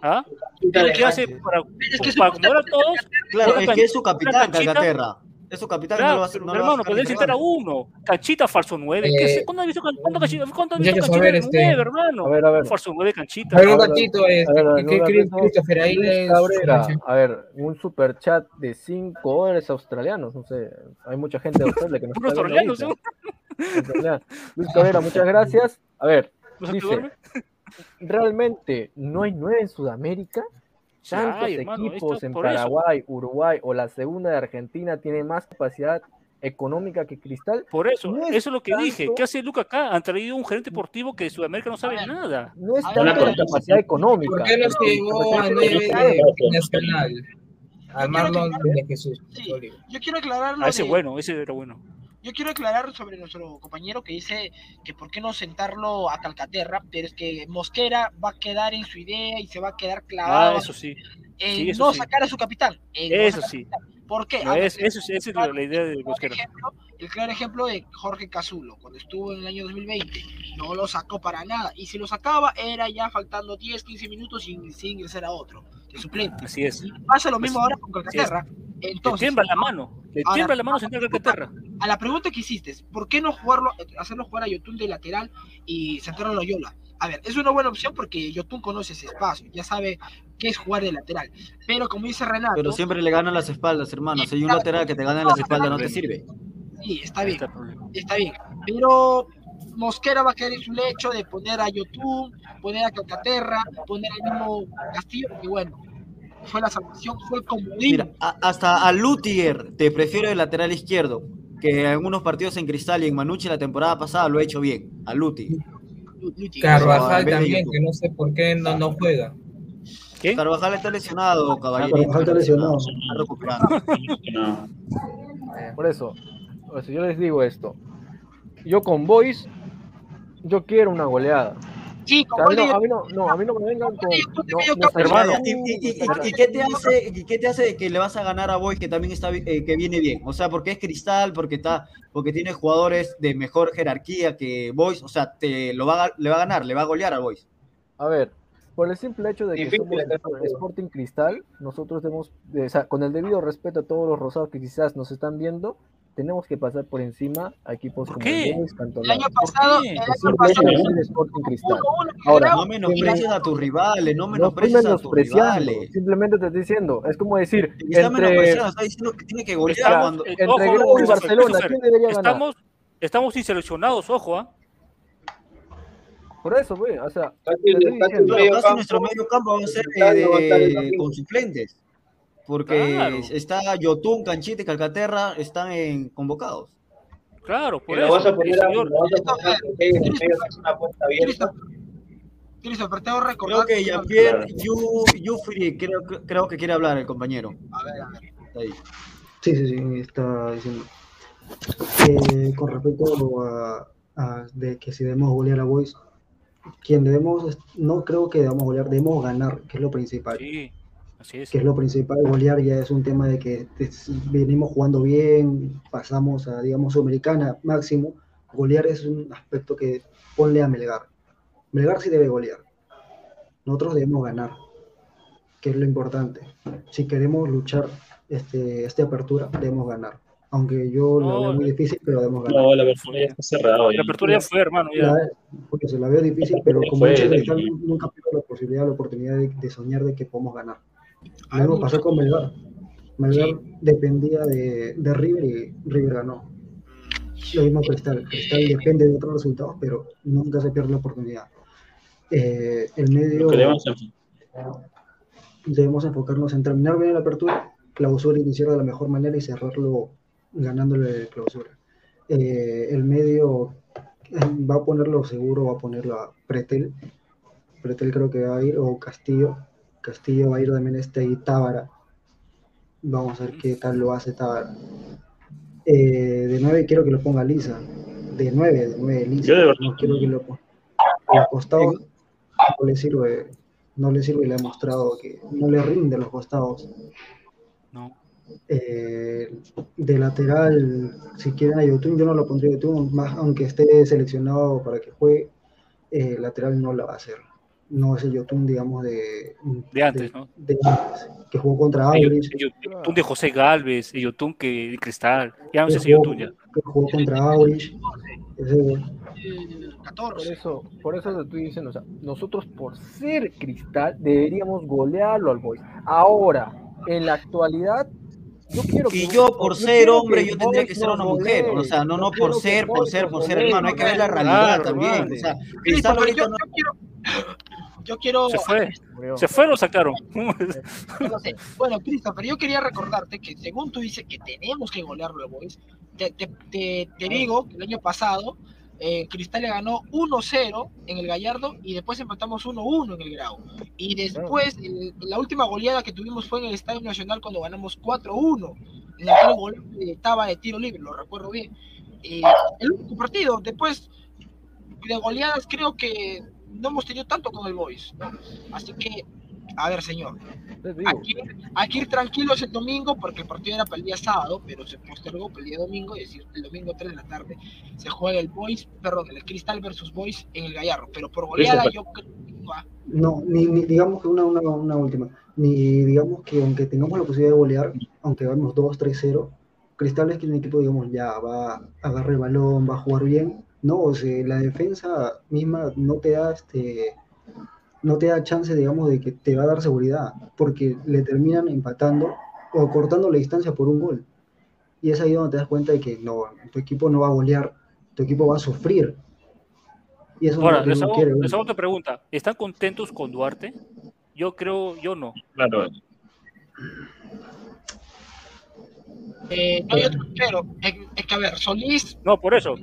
¿Ah? ¿Qué hace para, Es que para acomodar a todos? Claro, es que es su capitán, Canchita. Calcaterra. Es su capitán, no Claro, lo va a, pero, no lo va a hermano, podés sentar a uno. Canchita, falso 9. ¿Qué Eh, sé? ¿Cuándo has visto, cuándo Canchita, cuándo has visto Canchita este- 9, hermano? A ver, a ver. Falso 9, Canchita. A ver, un ratito, ¿qué no, cree no, Christopher ahí? Cabrera, a ver, un super chat de 5 dólares australianos, no sé, hay mucha gente de Australia que nos está viendo australianos. Luis Cabrera, muchas gracias. A ver, ¿No dice? ¿realmente no hay nueve en Sudamérica? Tantos hermano, equipos en eso. Paraguay, Uruguay o la segunda de Argentina tienen más capacidad económica que Cristal. Por eso, No es eso es lo que dije. ¿Qué hace Luca acá? Han traído un gerente deportivo que de Sudamérica no sabe nada. No es A ver, tanto la capacidad económica. ¿Por qué no se llevó a Nacional? Al quiero Marlon de Jesús. Sí. Yo quiero aclarar lo Ah, ese de- bueno, ese era bueno. Yo quiero aclarar sobre nuestro compañero que dice que por qué no sentarlo a Calcaterra, pero es que Mosquera va a quedar en su idea y se va a quedar clavado Ah, eso sí. en sí, eso no sí. sacar a su capitán. en Eso sí. capitán. ¿Por qué? No, es, eso, esa es la, idea de Mosquera. ejemplo, el claro ejemplo de Jorge Cazulo, cuando estuvo en el año 2020, no lo sacó para nada. Y si lo sacaba, era ya faltando 10, 15 minutos sin, sin ingresar a otro, de suplente. Así es. Y pasa lo mismo ahora con Calcaterra. Le Entonces, tiembla la mano. Le tiembla la mano a Calcaterra. a la pregunta que hiciste, ¿por qué no jugarlo, hacerlo jugar a Yotun de lateral y sentarlo a Loyola? A ver, es una buena opción porque Yotun conoce ese espacio, ya sabe qué es jugar de lateral. Pero como dice Renato, Pero siempre le ganan las espaldas, hermano. Si hay un lateral que te gana las espaldas, no te sirve. sí, está bien, está bien. Pero Mosquera va a quedar en su lecho de poner a Yotun, poner a Calcaterra, poner al mismo Castillo, y bueno, fue la salvación, fue el comodín. Mira, a- hasta a Lutier te prefiero de lateral izquierdo, que en algunos partidos en Cristal y en Manucci la temporada pasada lo ha hecho bien. A Lutier. Luti. Carvajal también, que no sé por qué no, no juega. Carvajal está lesionado, caballero. Carvajal está lesionado. Está recuperando. No. Por eso, por eso yo les digo esto. Yo con Boys, yo quiero una goleada. Sí, O sea, a, mí no, a mí no, no, a mí no me vengan con. Hermano, ¿y, y- y- y qué te hace, y qué te hace de que le vas a ganar a Boys que también está eh, que viene bien? O sea, porque es Cristal, porque está, porque tiene jugadores de mejor jerarquía que Boys, o sea, te lo va a, le va a ganar, le va a golear a Boys. A ver, por el simple hecho de que Difícil somos. Sporting Cristal, nosotros debemos, o sea, con el debido respeto a todos los rosados que quizás nos están viendo, tenemos que pasar por encima a equipos como qué? el Cantolao. El año pasado, el El año pasado, ser Sporting Cristal. Ahora, No menosprecies a tus rivales, no no menosprecies a tus rivales. simplemente te estoy diciendo, es como decir, está entre, está diciendo que tiene que golear Estamos- cuando... eh, entre ojo, Grau y Barcelona, ¿quién debería ganar? Estamos, estamos sin seleccionados, ojo, ¿ah? Por eso, güey, o sea, nuestro medio campo va a ser eh, no el con suplentes. Porque Claro. está Yotun, Canchita y Calcaterra están en, convocados. Claro, por lo eso. vas a poner el a, señor- vas a es una puerta abierta. Christopher, tengo que Creo recordar que Jean-Pierre Yu- Yufri creo, creo que quiere hablar el compañero. A ver, a ver. Está ahí. Sí, sí, sí, está diciendo. Eh, con respecto a, a de que si debemos golear a Boys, quien debemos, no creo que debamos golear, debemos ganar, que es lo principal. Sí, así es. Que es lo principal, golear ya es un tema de que venimos jugando bien, pasamos a, digamos, Sudamericana máximo. Golear es un aspecto que ponle a Melgar. Melgar sí debe golear. Nosotros debemos ganar, que es lo importante. Si queremos luchar este, esta apertura, debemos ganar. Aunque yo la No, veo muy difícil, pero debemos ganar. No, la apertura ya está cerrada. La apertura ya fue, hermano. Ya. La, porque se la veo difícil, pero como fue, fue. nunca pierdo la posibilidad, la oportunidad de, de soñar de que podemos ganar. Lo mismo pasó con Melgar. Melgar dependía de, de River y River ganó. Lo mismo Cristal. Cristal depende de otros resultados, pero nunca se pierde la oportunidad. Eh, el medio Lo que debemos hacer. debemos enfocarnos en terminar bien la apertura, clausura iniciar de la mejor manera y cerrarlo ganándole clausura. Eh, el medio eh, va a ponerlo seguro, va a ponerlo a Pretel. Pretel creo que va a ir, o Castillo. Castillo va a ir también este y Tábara. Vamos a ver qué tal lo hace Tábara. Eh, de 9 quiero que lo ponga Lisa. De 9, de 9 Lisa. Yo de verdad. No quiero que lo ponga. Los costados no le sirve, no le sirve y le ha mostrado que no le rinde los costados. No. Eh, de lateral, si quieren a Yotun, yo no lo pondría Yotun, más aunque esté seleccionado para que juegue, eh, lateral no la va a hacer. No es el Yotun, digamos, de, De antes, ¿no? de antes, que jugó contra El Yotun- el Yotun de José Galvez, el Yotun que de Cristal. Ya no que sé si jugó, Yotun ya. que jugó contra El Por 14. eso, por eso te estoy diciendo, o sea, nosotros por ser cristal deberíamos golearlo al Boys. Ahora, en la actualidad, yo quiero que Y yo por ser hombre, yo tendría que ser una mujer, golee. o sea, no, no por ser, por ser, por ser, hermano, hay que ver la realidad Claro, también. O sea, Cristal ahorita yo, no... yo quiero. Yo quiero. Se fue. Se fue, lo sacaron. no sé. Bueno, Christopher, yo quería recordarte que según tú dices que tenemos que golearlo al Boys, te, te, te, te digo que el año pasado eh, Cristal le ganó 1-0 en el Gallardo y después empatamos 1-1 en el Grau. Y después, el- la última goleada que tuvimos fue en el Estadio Nacional cuando ganamos 4-1. En el gol estaba de tiro libre, lo recuerdo bien. Eh, el único partido, después de goleadas, creo que no hemos tenido tanto con el Boys. ¿no? Así que, a ver, señor. Hay que, ir, hay que ir tranquilos el domingo porque el partido era para el día sábado, pero se postergó para el día domingo, es decir, el domingo 3 de la tarde se juega el Boys, perdón, el Cristal versus Boys en el Gallardo, pero por goleada yo creo que va. No, ni, ni- digamos que una, una, una última. Ni digamos que aunque tengamos la posibilidad de golear, aunque vamos 2-3-0, Cristal es que un equipo, digamos, ya va a agarrar el balón, va a jugar bien. No, o sea, la defensa misma no te da este no te da chance, digamos, de que te va a dar seguridad, porque le terminan empatando o cortando la distancia por un gol. Y es ahí donde te das cuenta de que no, tu equipo no va a golear, tu equipo va a sufrir. Y eso Ahora, es lo les hago, quiere ver. les hago otra pregunta. ¿Están contentos con Duarte? Yo creo, yo no. Claro. Eh, no hay otro pero es, es que a ver, Solís, No, por eso.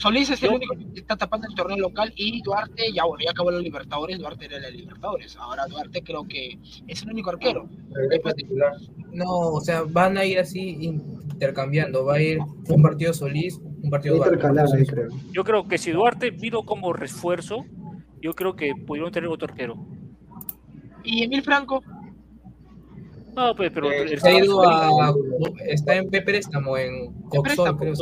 Solís es el único que está tapando el torneo local y Duarte, ya bueno, ya acabó los Libertadores, Duarte era la Libertadores, ahora Duarte creo que es el único arquero. No, o sea, van a ir así intercambiando. Va a ir un partido Solís, un partido Duarte. Creo. Yo creo que si Duarte vino como refuerzo, yo creo que pudieron tener otro arquero. ¿Y Emil Franco? No, pues, pero Eh, ha ido a, está en préstamo en Coxol, creo.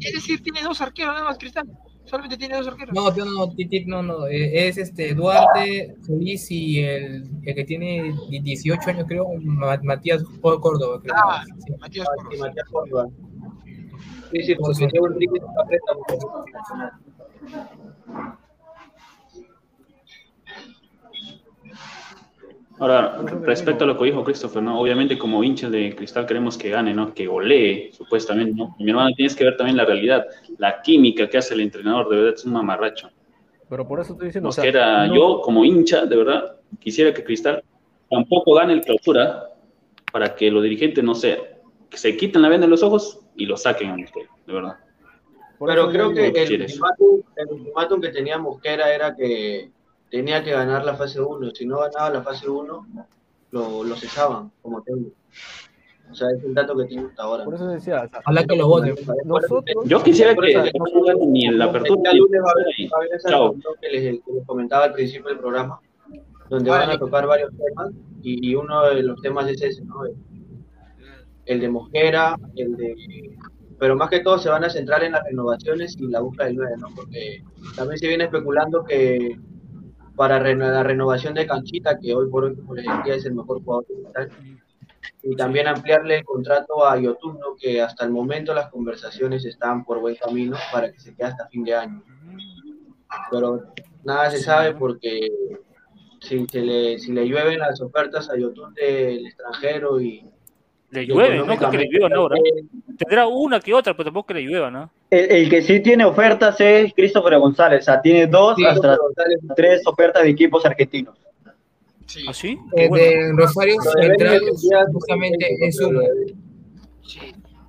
Es decir, tiene dos arqueros nada más, Cristal. Solamente tiene dos arqueros. No, no, no, no, no, eh, es este Duarte, Solís y el, el que tiene 18 años, creo, Ma- Matías Córdoba. Creo. Ah, Sí. Matías Sí, Porros. Matías Córdoba. Sí, sí, porque Diego Enrique está a préstamo. Ahora, respecto a lo que dijo Christopher, ¿no? Obviamente como hinchas de Cristal queremos que gane, ¿no? Que golee, supuestamente, ¿no? Mi hermano, tienes que ver también la realidad, la química que hace el entrenador, de verdad es un mamarracho. Pero por eso estoy diciendo, o sea, no- yo como hincha, de verdad, quisiera que Cristal tampoco gane el clausura para que los dirigentes, no sé, que se quiten la venda de los ojos y lo saquen a Mosquera, de verdad. por Pero creo que el ultimátum, el ultimátum que tenía Mosquera era que tenía que ganar la fase 1. Si no ganaba la fase 1, lo, lo cesaban como técnico. O sea, es un dato que tiene hasta ahora. Por eso decía, o sea, Ojalá que lo voten. nosotros, Yo quisiera que no gane ni en la apertura ni lunes va a haber, y- va a haber esa Chao. reunión que les, que les comentaba al principio del programa, donde Vale. van a tocar varios temas y, y uno de los temas es ese, ¿no? El, el de Mosquera, el de... Pero más que todo se van a centrar en las renovaciones y la búsqueda del 9, ¿no? Porque también se viene especulando que para la renovación de Canchita, que hoy por hoy, como les decía, es el mejor jugador de y también ampliarle el contrato a Yotun, ¿no? que hasta el momento las conversaciones están por buen camino para que se quede hasta fin de año. Pero nada se sabe porque si, se le, si le llueven las ofertas a Yotun del extranjero y... le y llueve, no creo que le lluevan ahora. Tendrá una que otra, pero tampoco que le llueva, ¿no? El, el que sí tiene ofertas es Christopher González, o sea, tiene dos sí, hasta tres ofertas de equipos argentinos. Sí. ¿Ah, sí? Eh, Bueno, de Rosario Central, justamente es uno. Sí.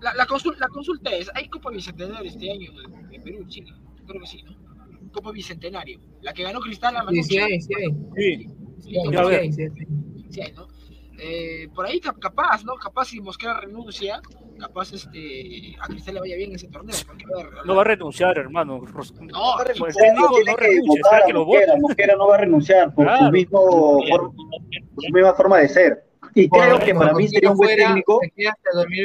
La, la, consul- la consulta es, ¿hay Copa Bicentenario este año en, en Perú, Chile? Creo que sí, ¿no? Copa Bicentenario. La que ganó Cristal la Sí, sí hay, sí hay. sí. Sí sí. Sí hay, ¿no? Eh, por ahí cap- capaz, ¿no? Capaz si Mosquera renuncia, capaz este a Cristal le vaya bien ese torneo. Ver, No va a renunciar, hermano. No, Pues, técnico tiene no que que lo Mosquera. Mosquera no va a renunciar por Claro. su, mismo, for- por su misma forma de ser. Y creo que para mí sería un buen Fuera, técnico,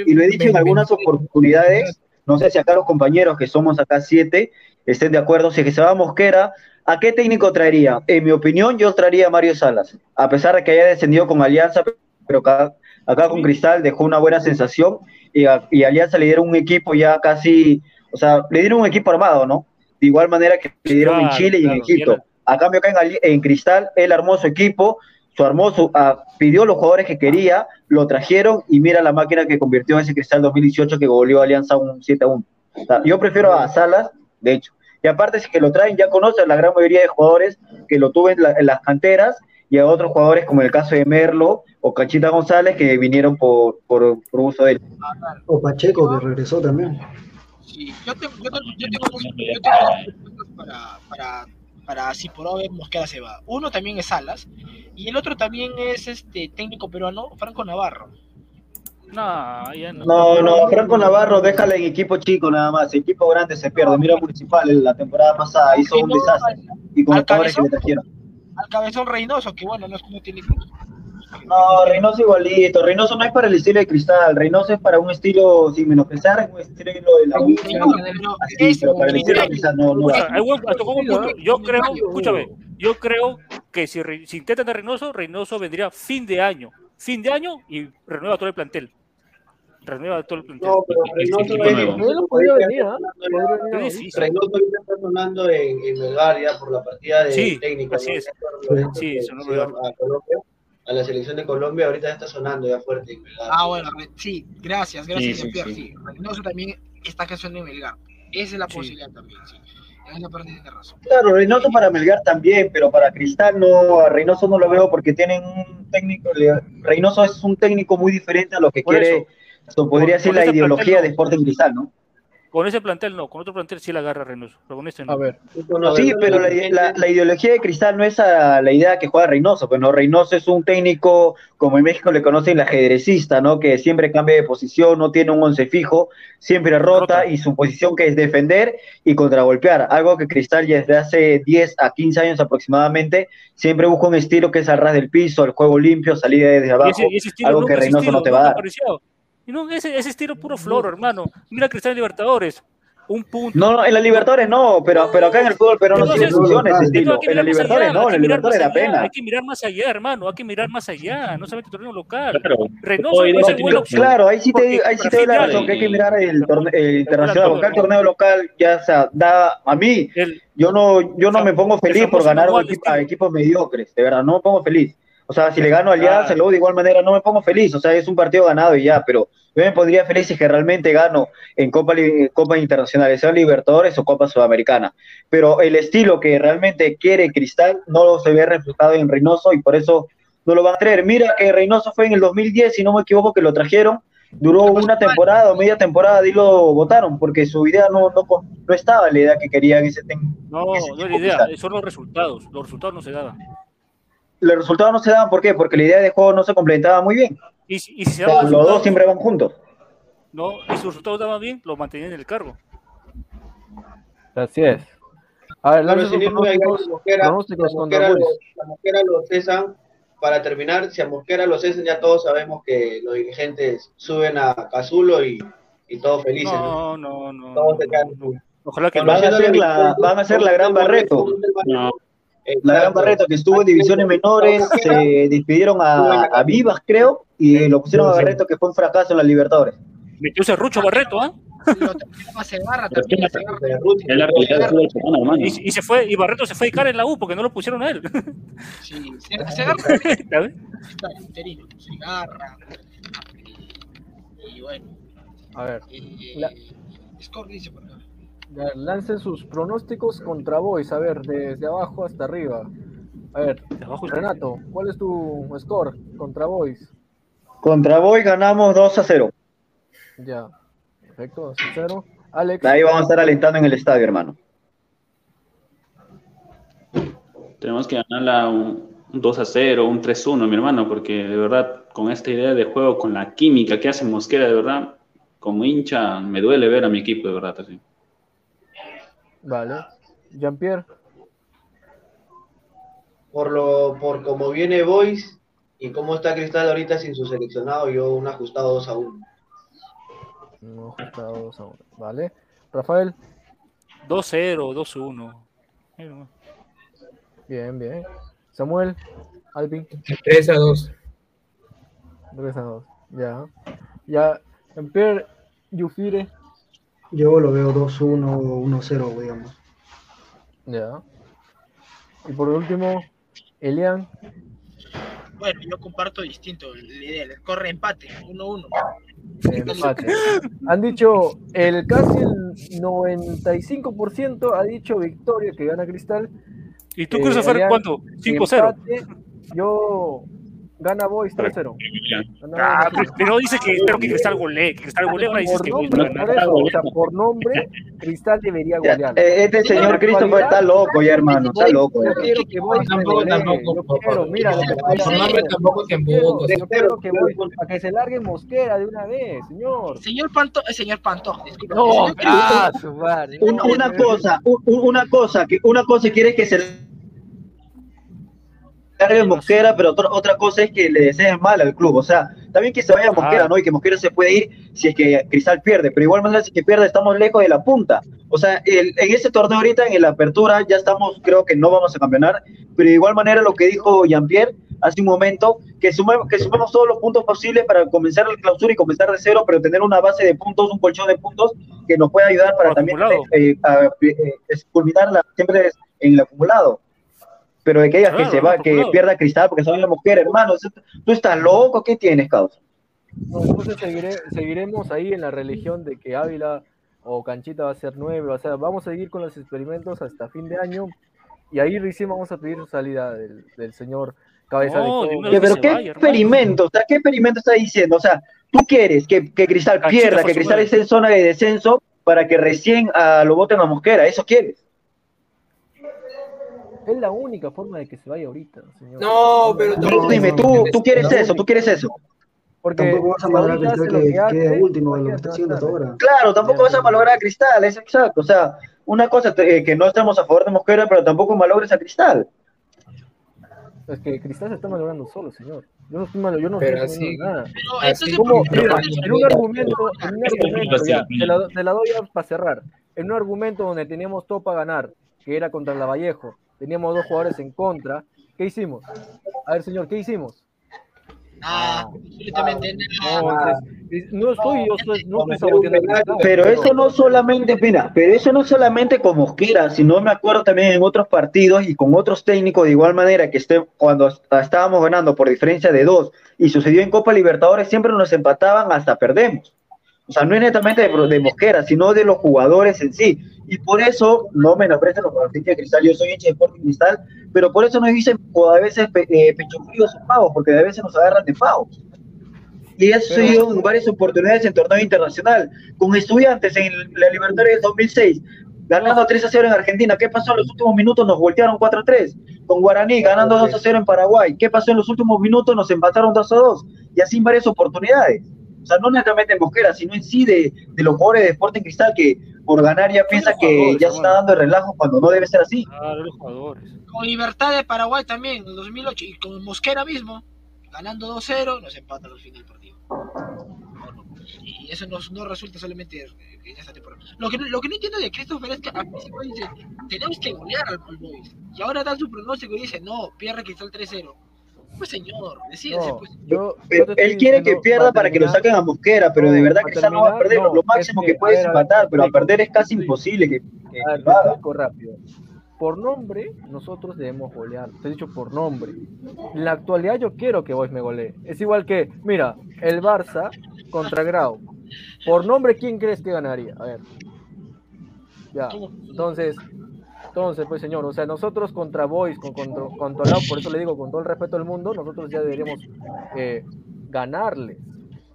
y lo he dicho en algunas 2023. oportunidades, no sé si acá los compañeros que somos acá siete estén de acuerdo, si es que se va a Mosquera, ¿a qué técnico traería? En mi opinión, yo traería a Mario Salas, a pesar de que haya descendido con Alianza, pero acá, acá con Cristal dejó una buena sensación y, a, y Alianza le dieron un equipo ya casi, o sea, le dieron un equipo armado, ¿no? De igual manera que le dieron en Chile y en Egipto. A cambio acá en, en Cristal, él armó su equipo, su armó su, ah, pidió los jugadores que quería, lo trajeron y mira la máquina que convirtió en ese Cristal 2018 que goleó a Alianza un 7 a 1. O sea, yo prefiero a Salas, de hecho. Y aparte, si que lo traen, ya conocen la gran mayoría de jugadores que lo tuve en, la- en las canteras y a otros jugadores como el caso de Merlo o Cachita González que vinieron por, por, por uso de él. O Pacheco, que regresó también. Sí, yo tengo, yo tengo, yo tengo dos, yo tengo dos propuestas para, para, para si por ahora Mosquera se va. Uno también es Salas y el otro también es este técnico peruano, Franco Navarro. No, ya no. No, no, Franco Navarro, déjala en equipo chico nada más. Equipo grande se pierde. Mira Municipal la temporada pasada hizo un desastre. Y con los jugadores que le cabezón. trajeron. Al cabezón Reynoso, que bueno, no, no tiene club. No, Reynoso igualito. Reynoso no es para el estilo de cristal. Reynoso es para un estilo, sin menospreciar, un estilo de la U. Es. Yo creo, escúchame, yo creo que si, si intentan a Reynoso, Reynoso vendría fin de año. Fin de año y renueva todo el plantel. Renueva todo el plantel. No, pero Reynoso es- no podía venir, Es difícil. Reynoso está sonando en, en Melgar ya por la partida de Sí, técnico. así ¿no? es. Sí, a Colombia, a la selección de Colombia, ahorita ya está sonando ya fuerte en Melgar. Ah, bueno, sí, gracias, gracias, Sí, sí, Jean-Pierre, sí. sí. Reynoso también está casando en Melgar. Esa es la Sí. posibilidad también, sí. En esa parte tiene razón. Claro, Reynoso para Melgar también, pero para Cristal no, a Reynoso no lo veo porque tienen un técnico, Reynoso es un técnico muy diferente a lo que Por quiere, eso. So, podría Por- ser la ideología no. de Sporting Cristal, ¿no? Con ese plantel no, con otro plantel sí la agarra Reynoso, pero con este no. A ver. Bueno, sí, pero la, la- la ideología de Cristal no es a la idea que juega Reynoso. Pues no, Reynoso es un técnico, como en México le conocen, el ajedrecista, ¿no? Que siempre cambia de posición, no tiene un once fijo, siempre rota y su posición que es defender y contragolpear. Algo que Cristal ya desde hace 10 a 15 años aproximadamente siempre busca un estilo que es al ras del piso, el juego limpio, salida desde abajo, ese, ese estilo algo que Reynoso no te va a dar. aparecido. Y no, ese, ese estilo puro floro, hermano. Mira Cristal en Libertadores. Un punto. No, no, en la Libertadores no, pero, pero acá en el fútbol peruano sí Entonces, funciona ese entonces estilo. En la Libertadores allá, no, en la Libertadores da pena. Hay que mirar más allá, hermano. Hay que mirar más allá. No solamente el torneo local. Claro, Reynoso hoy no es no el se buena tiene- opción. Claro, ahí sí te, porque ahí sí te doy la razón, que hay que mirar el, torneo el internacional, porque el torneo local ya se da a mí, yo no, yo no me pongo feliz por ganar a, manual equipo- a equipos mediocres, de verdad, no me pongo feliz. O sea, si le gano a Alianza, Claro. luego de igual manera no me pongo feliz, o sea, es un partido ganado y ya, pero yo me pondría feliz si que realmente gano en Copa, Li- Copa Internacionales, sea Libertadores o Copa Sudamericana. Pero el estilo que realmente quiere Cristal no se ve reflejado en Reynoso y por eso no lo van a traer. Mira que Reynoso fue en el 2010, si no me equivoco, que lo trajeron, duró una temporada o media temporada y lo votaron, porque su idea no, no, no estaba la idea que querían ese. No, no es la idea. Cristal. Son los resultados. Los resultados no se daban. Los resultados no se daban, ¿por qué? Porque la idea de juego no se completaba muy bien. Y, si- y si se los dos siempre van juntos. no, y sus resultados daban bien, los mantenían en el cargo. Así es. A ver, pronósticos, si Mosquera, pronósticos contra Mosquera lo, Boys. si a Mosquera lo cesan, para terminar, si a Mosquera lo cesan, ya todos sabemos que los dirigentes suben a Cazulo y, y todos felices. ¿no? No, no, no. Todos se quedan. Ojalá que Van a hacer la, van a hacer la gran Barreto. La gran Barreto que estuvo en divisiones menores, se despidieron a, a Vivas, creo, y lo pusieron a Barreto que fue un fracaso en la Libertadores. Metió ese Rucho Barreto, ¿ah? A Segarra también. a Segarra. Peruano, hermano. Y, y se fue, y Barreto se fue a cara en la U porque no lo pusieron a él. Sí, Se- Segarra ¿Sabes? está interino. Segarra. Y bueno. A ver, eh, la- Score dice por acá. A ver, lancen sus pronósticos contra Boys, a ver, desde abajo hasta arriba. A ver, Renato, ¿cuál es tu score contra Boys? Contra Boy ganamos 2 a 0. Ya, perfecto, 0. Alex. De ahí vamos a estar alentando en el estadio, hermano. Tenemos que ganarla un, un 2 a 0, un 3 a 1, mi hermano, porque de verdad, con esta idea de juego, con la química que hace Mosquera, de verdad, como hincha, me duele ver a mi equipo, de verdad, así. Vale. Jean-Pierre. Por lo por cómo viene Boys y cómo está Cristal ahorita sin su seleccionado, yo un ajustado 2 a 1. No, ajustado dos a uno. Vale. Rafael. 2-0, 2-1. Ahí nomás. Bien, bien. Samuel. Alvin. 3 a 2. 3 a 2. Ya. Ya. Jean-Pierre. Yufire. Yo lo veo 2-1 o 1-0, digamos. Ya. Y por último, Elian. Bueno, yo comparto distinto la idea. El corre empate, 1-1. Empate. Han dicho, el casi el 95% ha dicho victoria que gana Cristal. ¿Y tú, Christopher, Elian, cuánto? 5-0. empate, Yo gana Boys 3-0. Ah, pero- pero dice que espero que Cristal golee, que Cristal golee, ahora dices Por que Boys nombre, va a por ganar. eso, o sea, por nombre, Cristal debería golear. eh, este señor Christopher está loco ya, hermano, está loco. Yo ya. quiero que Boys Tampoco, tampoco, yo por quiero, mira, lo que estoy Por nombre tampoco, tampoco. quiero- Yo quiero que Boys, a que se largue Mosquera de una vez, señor. Señor Panto, eh, señor Panto, disculpe. No, ah, su madre. Un- una cosa, un- un- una cosa, que una cosa quiere que se largue Mosquera, pero otra, otra cosa es que le deseen mal al club. O sea, también que se vaya Mosquera, ¿no? Y que Mosquera se puede ir si es que Cristal pierde, pero igual manera si que pierde estamos lejos de la punta. O sea, el- en ese torneo ahorita, en la apertura, ya estamos, creo que no vamos a campeonar, pero de igual manera lo que dijo Jean-Pierre hace un momento, que sumemos, que sumemos todos los puntos posibles para comenzar el clausura y comenzar de cero, pero tener una base de puntos, un colchón de puntos que nos pueda ayudar para también eh, a- eh, es- culminar la- siempre en el acumulado. Pero de que digas Claro, que se va, que pierda Cristal porque se vaya Mosquera, hermano, tú estás loco, ¿qué tienes, causa? No, entonces seguiré, seguiremos ahí en la religión de que Ávila o Canchita va a ser nueve, o sea, vamos a seguir con los experimentos hasta fin de año y ahí recién vamos a pedir salida del, del señor cabeza No, de una Ya, pero ¿qué experimento? O sea, ¿qué experimento está diciendo? O sea, tú quieres que, que Cristal Canchita pierda, que Cristal esté en zona de descenso para que recién ah, lo voten a Mosquera, ¿eso quieres? Es la única forma de que se vaya ahorita, señor. No, pero Tú dime, tú, tú quieres eso, tú quieres eso. Porque Tampoco vas a si malograr ahorita Cristal hace lo que que quede hace, último de lo que mañana está se va a haciendo hasta estar. ahora. Claro, tampoco vas a malograr a Cristal, es exacto. O sea, una cosa eh, que no estamos a favor de Mosquera, pero tampoco malogres a Cristal. Es que Cristal se está malogrando solo, señor. Yo no estoy malo, yo no Pero estoy así- haciendo nada. Pero Así entonces, como- ¿por qué Mira, no en un argumento, en un argumento, ya, te la, te la doy para cerrar. En un argumento donde teníamos todo para ganar, que era contra el Lavallejo, teníamos dos jugadores en contra, ¿qué hicimos? A ver, señor, ¿qué hicimos? Absolutamente nada. No, no estoy, yo soy, no estoy saboteando a Cristal, Pero eso no solamente, mira, pero eso no solamente con Mosquera, sino me acuerdo también en otros partidos y con otros técnicos de igual manera que esté, cuando estábamos ganando por diferencia de dos y sucedió en Copa Libertadores, siempre nos empataban hasta perdemos. O sea, no es netamente de, de Mosquera, sino de los jugadores en sí. Y por eso, no menosprecian los jugadores de Cristal, yo soy hincha de Sporting Cristal, pero por eso nos dicen o a veces pe- eh, pecho fríos o pavos, porque a veces nos agarran de pavos. Y eso se dio en varias oportunidades en torneo internacional. Con estudiantes en la Libertadores del 2006, ganando 3 a 0 en Argentina. ¿Qué pasó en los últimos minutos? Nos voltearon 4 a 3. Con Guaraní, ganando 2 a 0 en Paraguay. ¿Qué pasó en los últimos minutos? Nos empataron 2 a 2. Y así en varias oportunidades. O sea, no netamente en Mosquera, sino en sí de, de los jugadores de Sporting Cristal que por ganar ya piensa que ya se está dando el relajo cuando no debe ser así. Claro, los jugadores. Con Libertad de Paraguay también, en el 2008, y con Mosquera mismo, ganando 2-0, nos empatan al final del partido. Y eso no, no resulta solamente en esta temporada. Lo que, no- lo que no entiendo de Christopher es que al principio dice, tenemos que golear al Boys. Y ahora da su pronóstico y dice, no, pierde Cristal 3-0. Pues señor, decídese, No, pues. yo, Pero yo te él quiere que pierda para que lo saquen a Mosquera, pero No, de verdad para Cristal no va a perder. no, lo es máximo que, que, ver, empatar, pero a perder es casi imposible que, que- A ver, que lo haga. rápido. Por nombre, nosotros debemos golear. Te he dicho por nombre. En la actualidad yo quiero que Boys me golee. Es igual que, mira, el Barça contra Grau. Por nombre, ¿quién crees que ganaría? A ver. Ya. Entonces, entonces, pues señor, o sea, nosotros contra Boys, con, contra, contra Lau, por eso le digo, con todo el respeto del mundo, nosotros ya deberíamos eh, ganarle.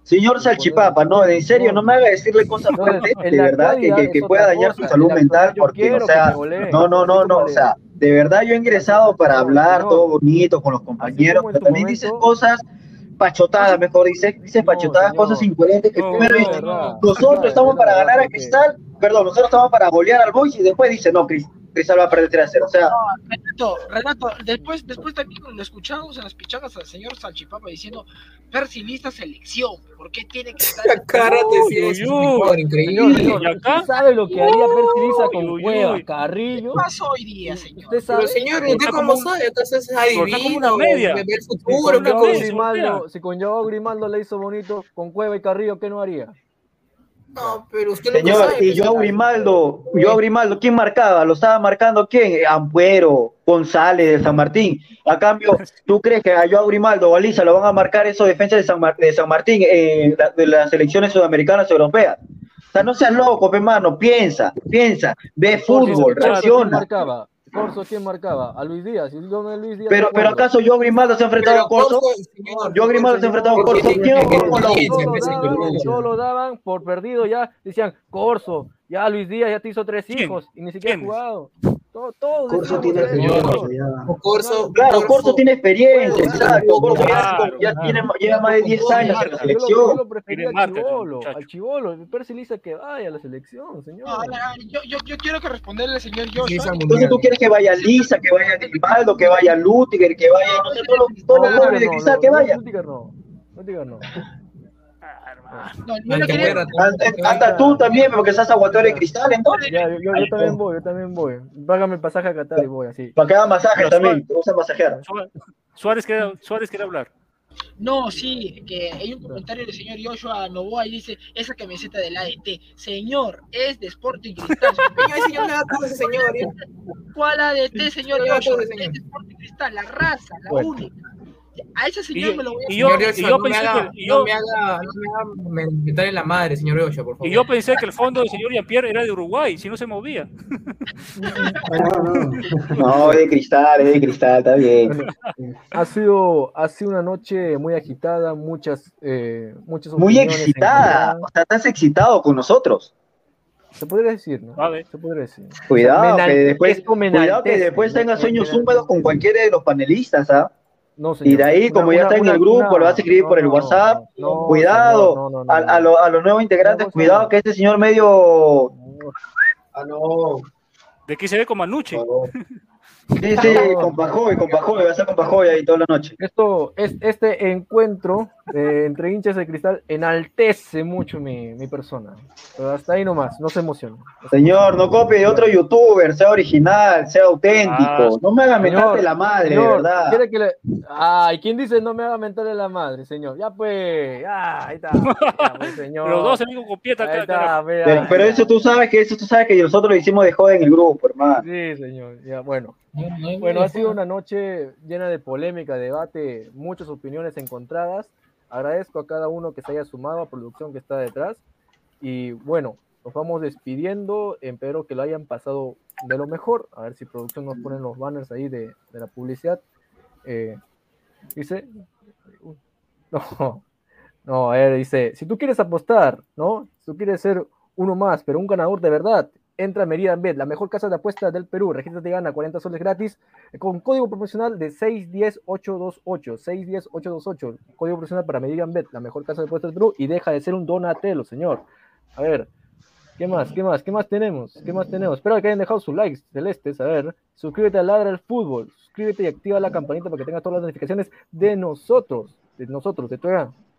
Señor Salchipapa, no, en serio, no me haga decirle cosas fuertes, de verdad, que, que, que pueda dañar su salud mental, porque, o sea, no, no, no, no, o sea, de verdad yo he ingresado para hablar todo bonito con los compañeros, pero también dices cosas pachotadas, mejor dices, dices pachotadas, cosas incoherentes, que primero dices, nosotros estamos es para ganar a Cristal, perdón, nosotros estamos para golear al Boys y después dice, no, Cris- Cristal va a perder 3 a 0, o sea, Renato, Renato, después, después también lo escuchamos en las pichadas al señor Salchipapa diciendo, Percy lista selección, ¿por qué tiene que estar Uy, sí, uy, es increíble. señor, ¿Y acá? ¿usted sabe lo que haría Percy con Uy, uy, Cueva. Carrillo? ¿Qué pasó hoy día, señor? ¿Usted sabe? Pero señor, ¿usted cómo sabe? ¿Acaso es está como adivino? una media. Ver el Si futuro, con ¿qué Joao cosa? eso, Grimaldo, si con Joao Grimaldo le hizo bonito, con Cueva y Carrillo, ¿qué no haría? No, pero usted no Señor, sabe. y yo Grimaldo, yo Grimaldo, ¿quién marcaba? ¿Lo estaba marcando quién? Eh, Ampuero, González de San Martín. A cambio, ¿tú crees que a Joao Grimaldo o a Lisa lo van a marcar esos defensas de San, Mar- de San Martín eh, la- de las selecciones sudamericanas europeas? O sea, no seas loco, pe mano, piensa, piensa, ve fútbol, Corso, ¿quién reacciona. Corso, ¿quién marcaba? A Luis Díaz. ¿Y Luis Díaz? Pero, pero acaso Joao Grimaldo se ha enfrentado a Corso? Joao Grimaldo se ha enfrentado a Corso. Todos lo daban, por perdido ya. Decían, Corso, ya Luis Díaz ya te hizo tres ¿Quién? hijos y ni siquiera ha jugado. Todo, todo Corso tiene experiencia Corso, Claro, Corso tiene experiencia, Claro, exacto. Corso ya, claro, ya claro. tiene, lleva más de 10 años en la Yo yo selección. lo prefería Tiene al Chivolo, al Chivolo. Percy le dice que vaya a la selección, señor. Yo, yo, yo quiero que responderle al señor Joshua. Entonces tú quieres que vaya Lisa, que vaya Grimaldo, que vaya Lutiger, que vaya, no sé, todos los, todos los No, jóvenes de cristal que. Lutiger no. Lutiger no. No, yo no Aunque quería- muera, Hasta, tú también, porque estás aguatón de cristal, entonces. Ya, yo, yo, yo también voy, yo también voy. Págame el pasaje a Qatar y voy así. Para que haga masaje Pero también, te gusta masajear. Suárez- quiere, Suárez quiere hablar. No, sí, que hay un comentario del señor Joshua Novoa y dice, esa camiseta del ADT, señor, es de Sporting Cristal. Señor, señor. ¿eh? ¿Cuál ADT, señor Joshua? Es de Sporting Cristal, la raza, la única. A ese Y señor yo, me lo voy a y yo, y yo no me pensé haga, que, y no yo, me haga, no me haga meter en la madre, señor Joshua, por favor. y yo pensé que el fondo del señor Jean-Pierre era de Uruguay, si no se movía. No, no. No, es de cristal, es de cristal, está bien. Ha sido, ha sido una noche muy agitada, muchas, eh, muchas Muy excitada, o sea, estás excitado con nosotros. Se podría decir, ¿no? Se podría decir. Cuidado, O sea, que después, cuidado que después tenga sueños me- húmedos con cualquiera de los panelistas, ¿ah? No, señor. Y de ahí, como Una- ya está en el grupo, una- lo vas a escribir no, por el no, WhatsApp. no, cuidado, señor, no, no, no, a, lo- a los nuevos integrantes, cuidado que este señor medio... Ah, no. De aquí se ve como Anuche. Sí, sí, con Pajoy, con Pajoy, va a estar con Pajoy ahí toda la noche. Esto, es, este encuentro eh, entre hinchas de cristal enaltece mucho mi, mi persona. Pero hasta ahí nomás, no se emociona. Señor, no copie de otro youtuber, sea original, sea auténtico. Ah, no me haga señor, mentarte la madre, señor, verdad. ¿quiere que le... Ay, ¿quién dice no me haga mentarle la madre, señor? Ya pues, ya, ahí está. ya, pues, señor. Los dos amigos con pieta Ahí está, Pero, pero eso tú sabes que eso tú sabes que nosotros lo hicimos de joda en el grupo, hermano. Sí, señor. Ya, bueno. Bueno, ha sido una noche llena de polémica, debate, muchas opiniones encontradas. Agradezco a cada uno que se haya sumado a producción que está detrás. Y bueno, nos vamos despidiendo. Espero que lo hayan pasado de lo mejor. A ver si producción nos ponen los banners ahí de, de la publicidad. Eh, dice. No, no, a ver, dice, si tú quieres apostar, ¿no? Si tú quieres ser uno más, pero un ganador de verdad, entra a Meridian Bet, la mejor casa de apuestas del Perú. Regístrate y gana 40 soles gratis con código promocional de 610828. 610828. Código promocional para Meridian Bet, la mejor casa de apuestas del Perú. Y deja de ser un donatelo, señor. A ver, ¿qué más? ¿Qué más? ¿Qué más tenemos? ¿Qué más tenemos? Espero que hayan dejado sus likes celestes. A ver, suscríbete a Ladra el Fútbol. Suscríbete y activa la campanita para que tengas todas las notificaciones de nosotros. De nosotros, de tu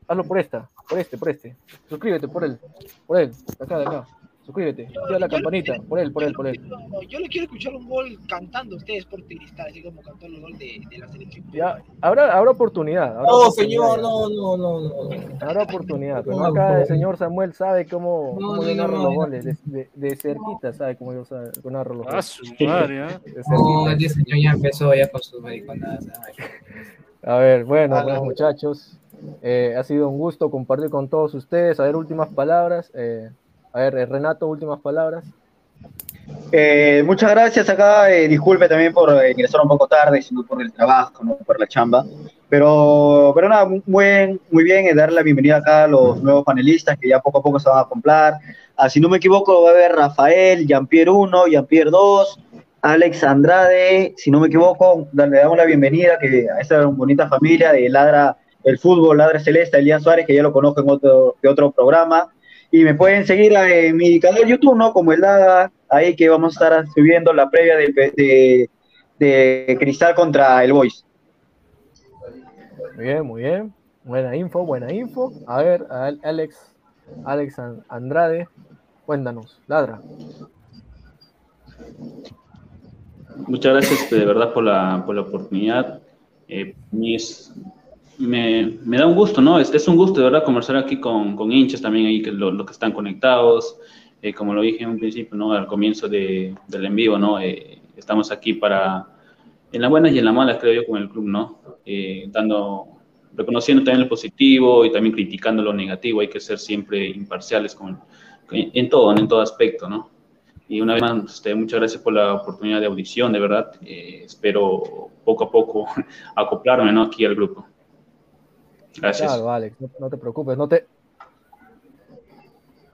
Hazlo por esta, por este, por este. Suscríbete por él, por él, acá, de acá. Suscríbete, activa la campanita, por él, por él, por él. No, yo le quiero escuchar un gol cantando a ustedes por Cristal, así como cantó el gol de, de la selección. Ya, habrá, habrá oportunidad. habrá No, oportunidad. señor, no, no, no, no. Habrá oportunidad, pero No, acá no. el señor Samuel sabe cómo, No, cómo no, yo narro no, los goles, de, de, de cerquita sabe cómo yo sabe- yo narro los Ah, goles. su madre, ¿ah? De No, señor ya empezó ya con sus mariconadas. A ver, bueno, Ah, pues, muchachos, eh, ha sido un gusto compartir con todos ustedes. A ver, últimas palabras. eh, a ver, eh, Renato, últimas palabras. Eh, muchas gracias acá. eh, disculpe también por eh, ingresar un poco tarde, sino por el trabajo, no por la chamba. Pero, pero nada, muy bien, muy bien eh, darle la bienvenida acá a los nuevos panelistas que ya poco a poco se van a comprar. Ah, si no me equivoco, va a haber Rafael, Jean-Pierre 1, Jean-Pierre 2, Alex Andrade, si no me equivoco, le damos la bienvenida que a esta bonita familia de Ladra el Fútbol, Ladra Celeste, Elian Suárez, que ya lo conozco en otro, de otro programa. Y me pueden seguir en mi canal de YouTube, ¿no? Como el Ladra, ahí que vamos a estar subiendo la previa pe- de, de Cristal contra el Boys. Muy bien, muy bien. Buena info, buena info. A ver, a- Alex, Alex An- Andrade, cuéntanos, ladra. Muchas gracias de verdad por la, por la oportunidad. Eh, mí es- me, me da un gusto, ¿no? Es, es un gusto de verdad conversar aquí con, con hinchas también ahí, que lo- los que están conectados. Eh, como lo dije en un principio, ¿no? Al comienzo de, del en vivo, ¿no? Eh, estamos aquí para, en las buenas y en las malas, creo yo, con el club, ¿no? Eh, dando, reconociendo también lo positivo y también criticando lo negativo. Hay que ser siempre imparciales con, en todo, en todo aspecto, ¿no? Y una vez más, este, muchas gracias por la oportunidad de audición, de verdad. Eh, espero poco a poco acoplarme ¿no? aquí al grupo. Gracias. Claro, Alex, no, no te preocupes, no te.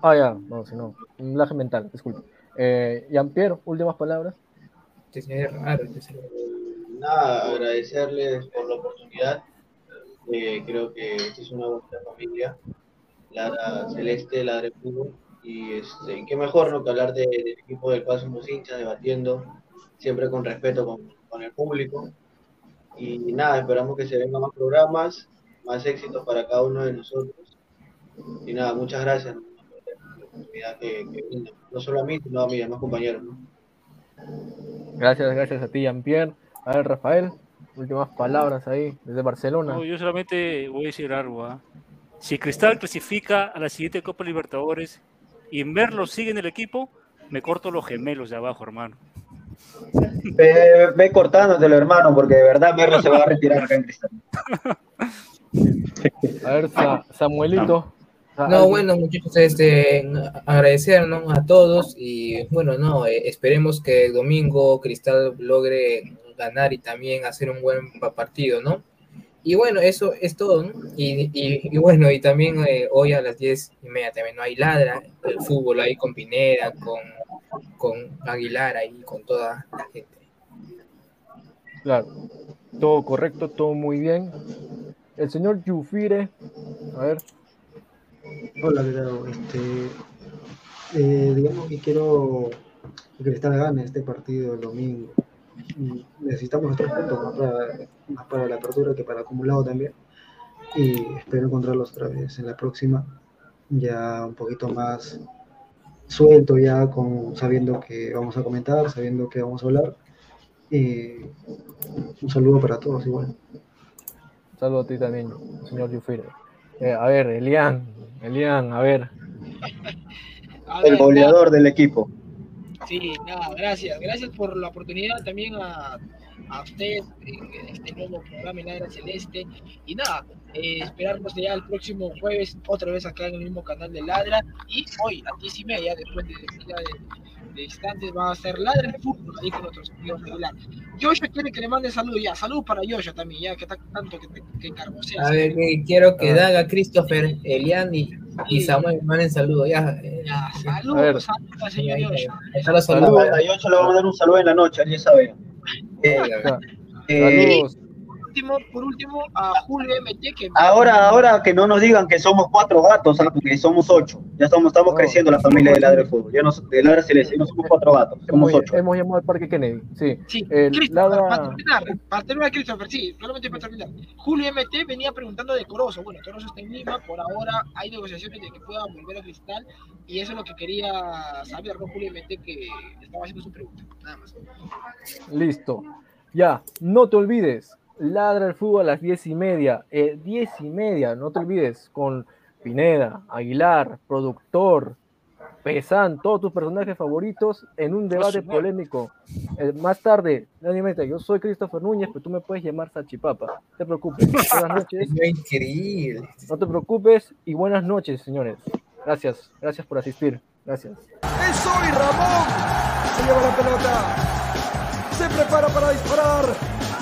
Ah, ya, no, si no, un laje mental, disculpe. Eh, Jean-Pierre, últimas palabras. Este raro, este. Nada, agradecerles por la oportunidad. Eh, creo que esta es una bonita familia, la Celeste, la de fútbol. Y este, qué mejor ¿no? que hablar de- del equipo del cual somos hinchas, debatiendo, siempre con respeto con, con el público. Y nada, esperamos que se vengan más programas, más éxitos para cada uno de nosotros. Y nada, muchas gracias ¿no? por la oportunidad que, que brindan, no solo a mí, sino a mis demás compañeros. ¿no? Gracias, gracias a ti, Jean-Pierre. A ver, Rafael, últimas palabras ahí, desde Barcelona. No, yo solamente voy a decir algo. ¿ah? Si Cristal clasifica a la siguiente Copa Libertadores y Merlo sigue en el equipo, me corto los gemelos de abajo, hermano. Ve, ve cortándotelo, hermano, porque de verdad Merlo se va a retirar acá en Cristal. A ver, Sa- Samuelito. Sa- No, bueno, muchachos, este, agradecer ¿no? a todos y bueno, no, eh, esperemos que el domingo Cristal logre ganar y también hacer un buen pa- partido, ¿no? Y bueno, eso es todo, ¿no? Y, y, y bueno, y también eh, hoy a las diez y media también no hay ladra, el fútbol ahí con Pineda, con, con Aguilar ahí, con toda la gente. Claro, todo correcto, todo muy bien. El señor Yufire, a ver, Hola, ¿qué tal? Este, eh, digamos que quiero que Cristal gane este partido el domingo. Mm, Necesitamos los tres puntos más para, la apertura que para acumulado también. Y espero encontrarlos otra vez en la próxima, ya un poquito más suelto, ya con sabiendo que vamos a comentar, sabiendo que vamos a hablar. Y un saludo para todos igual. Saludo a ti también, señor Yufire. Eh, a ver, Elian, Elian, a ver. A El goleador del equipo. Sí, nada, gracias. Gracias por la oportunidad también a, a ustedes en este nuevo programa en Ladra Celeste. Y nada, eh, esperarnos ya el próximo jueves otra vez acá en el mismo canal de Ladra. Y hoy a las 10 y media, después de, ya de, de instantes, va a ser Ladra de fútbol ahí con nuestros amigos de. Joshua quiere que le mande saludos ya. Saludos para Joshua también, ya que está tanto que, que carbosea. A ver, eh, quiero que Daga, Christopher, Elian y, y Samuel manden saludos. Ya, eh, Saludos, saludos, señor Joshua. Saludos, A Yocho le vamos a dar un saludo en la noche, ya sabe. Eh, eh, Saludos. Por último, por último, a Julio MT que Ahora, ahora que no nos digan que somos cuatro gatos, ¿ah? porque somos ocho. Ya estamos, estamos creciendo la familia de Ladre Fútbol. Ya no, de Ladre Celeste, no somos cuatro gatos, somos Hemos, ocho. hemos llamado al Parque Kennedy, sí. Sí, El Ladra- para terminar, para terminar, Christopher, sí, solamente para terminar. Julio MT venía preguntando de Corozo. Bueno, Corozo está en Lima, por ahora hay negociaciones de que pueda volver a Cristal, y eso es lo que quería saber, ¿no? Julio MT, que estaba haciendo su pregunta, nada más. Listo. Ya, no te olvides. Ladra el fútbol a las diez y media. Eh, diez y media, no te olvides. Con Pineda, Aguilar, productor, Pesan, todos tus personajes favoritos en un debate polémico. Eh, más tarde, nadie me dice, yo soy Christopher Núñez, pero tú me puedes llamar Sachipapa. No te preocupes. Buenas noches. Increíble. No te preocupes y buenas noches, señores. Gracias, gracias por asistir. Gracias. ¡Es hoy Ramón! Se lleva la pelota. Se prepara para disparar.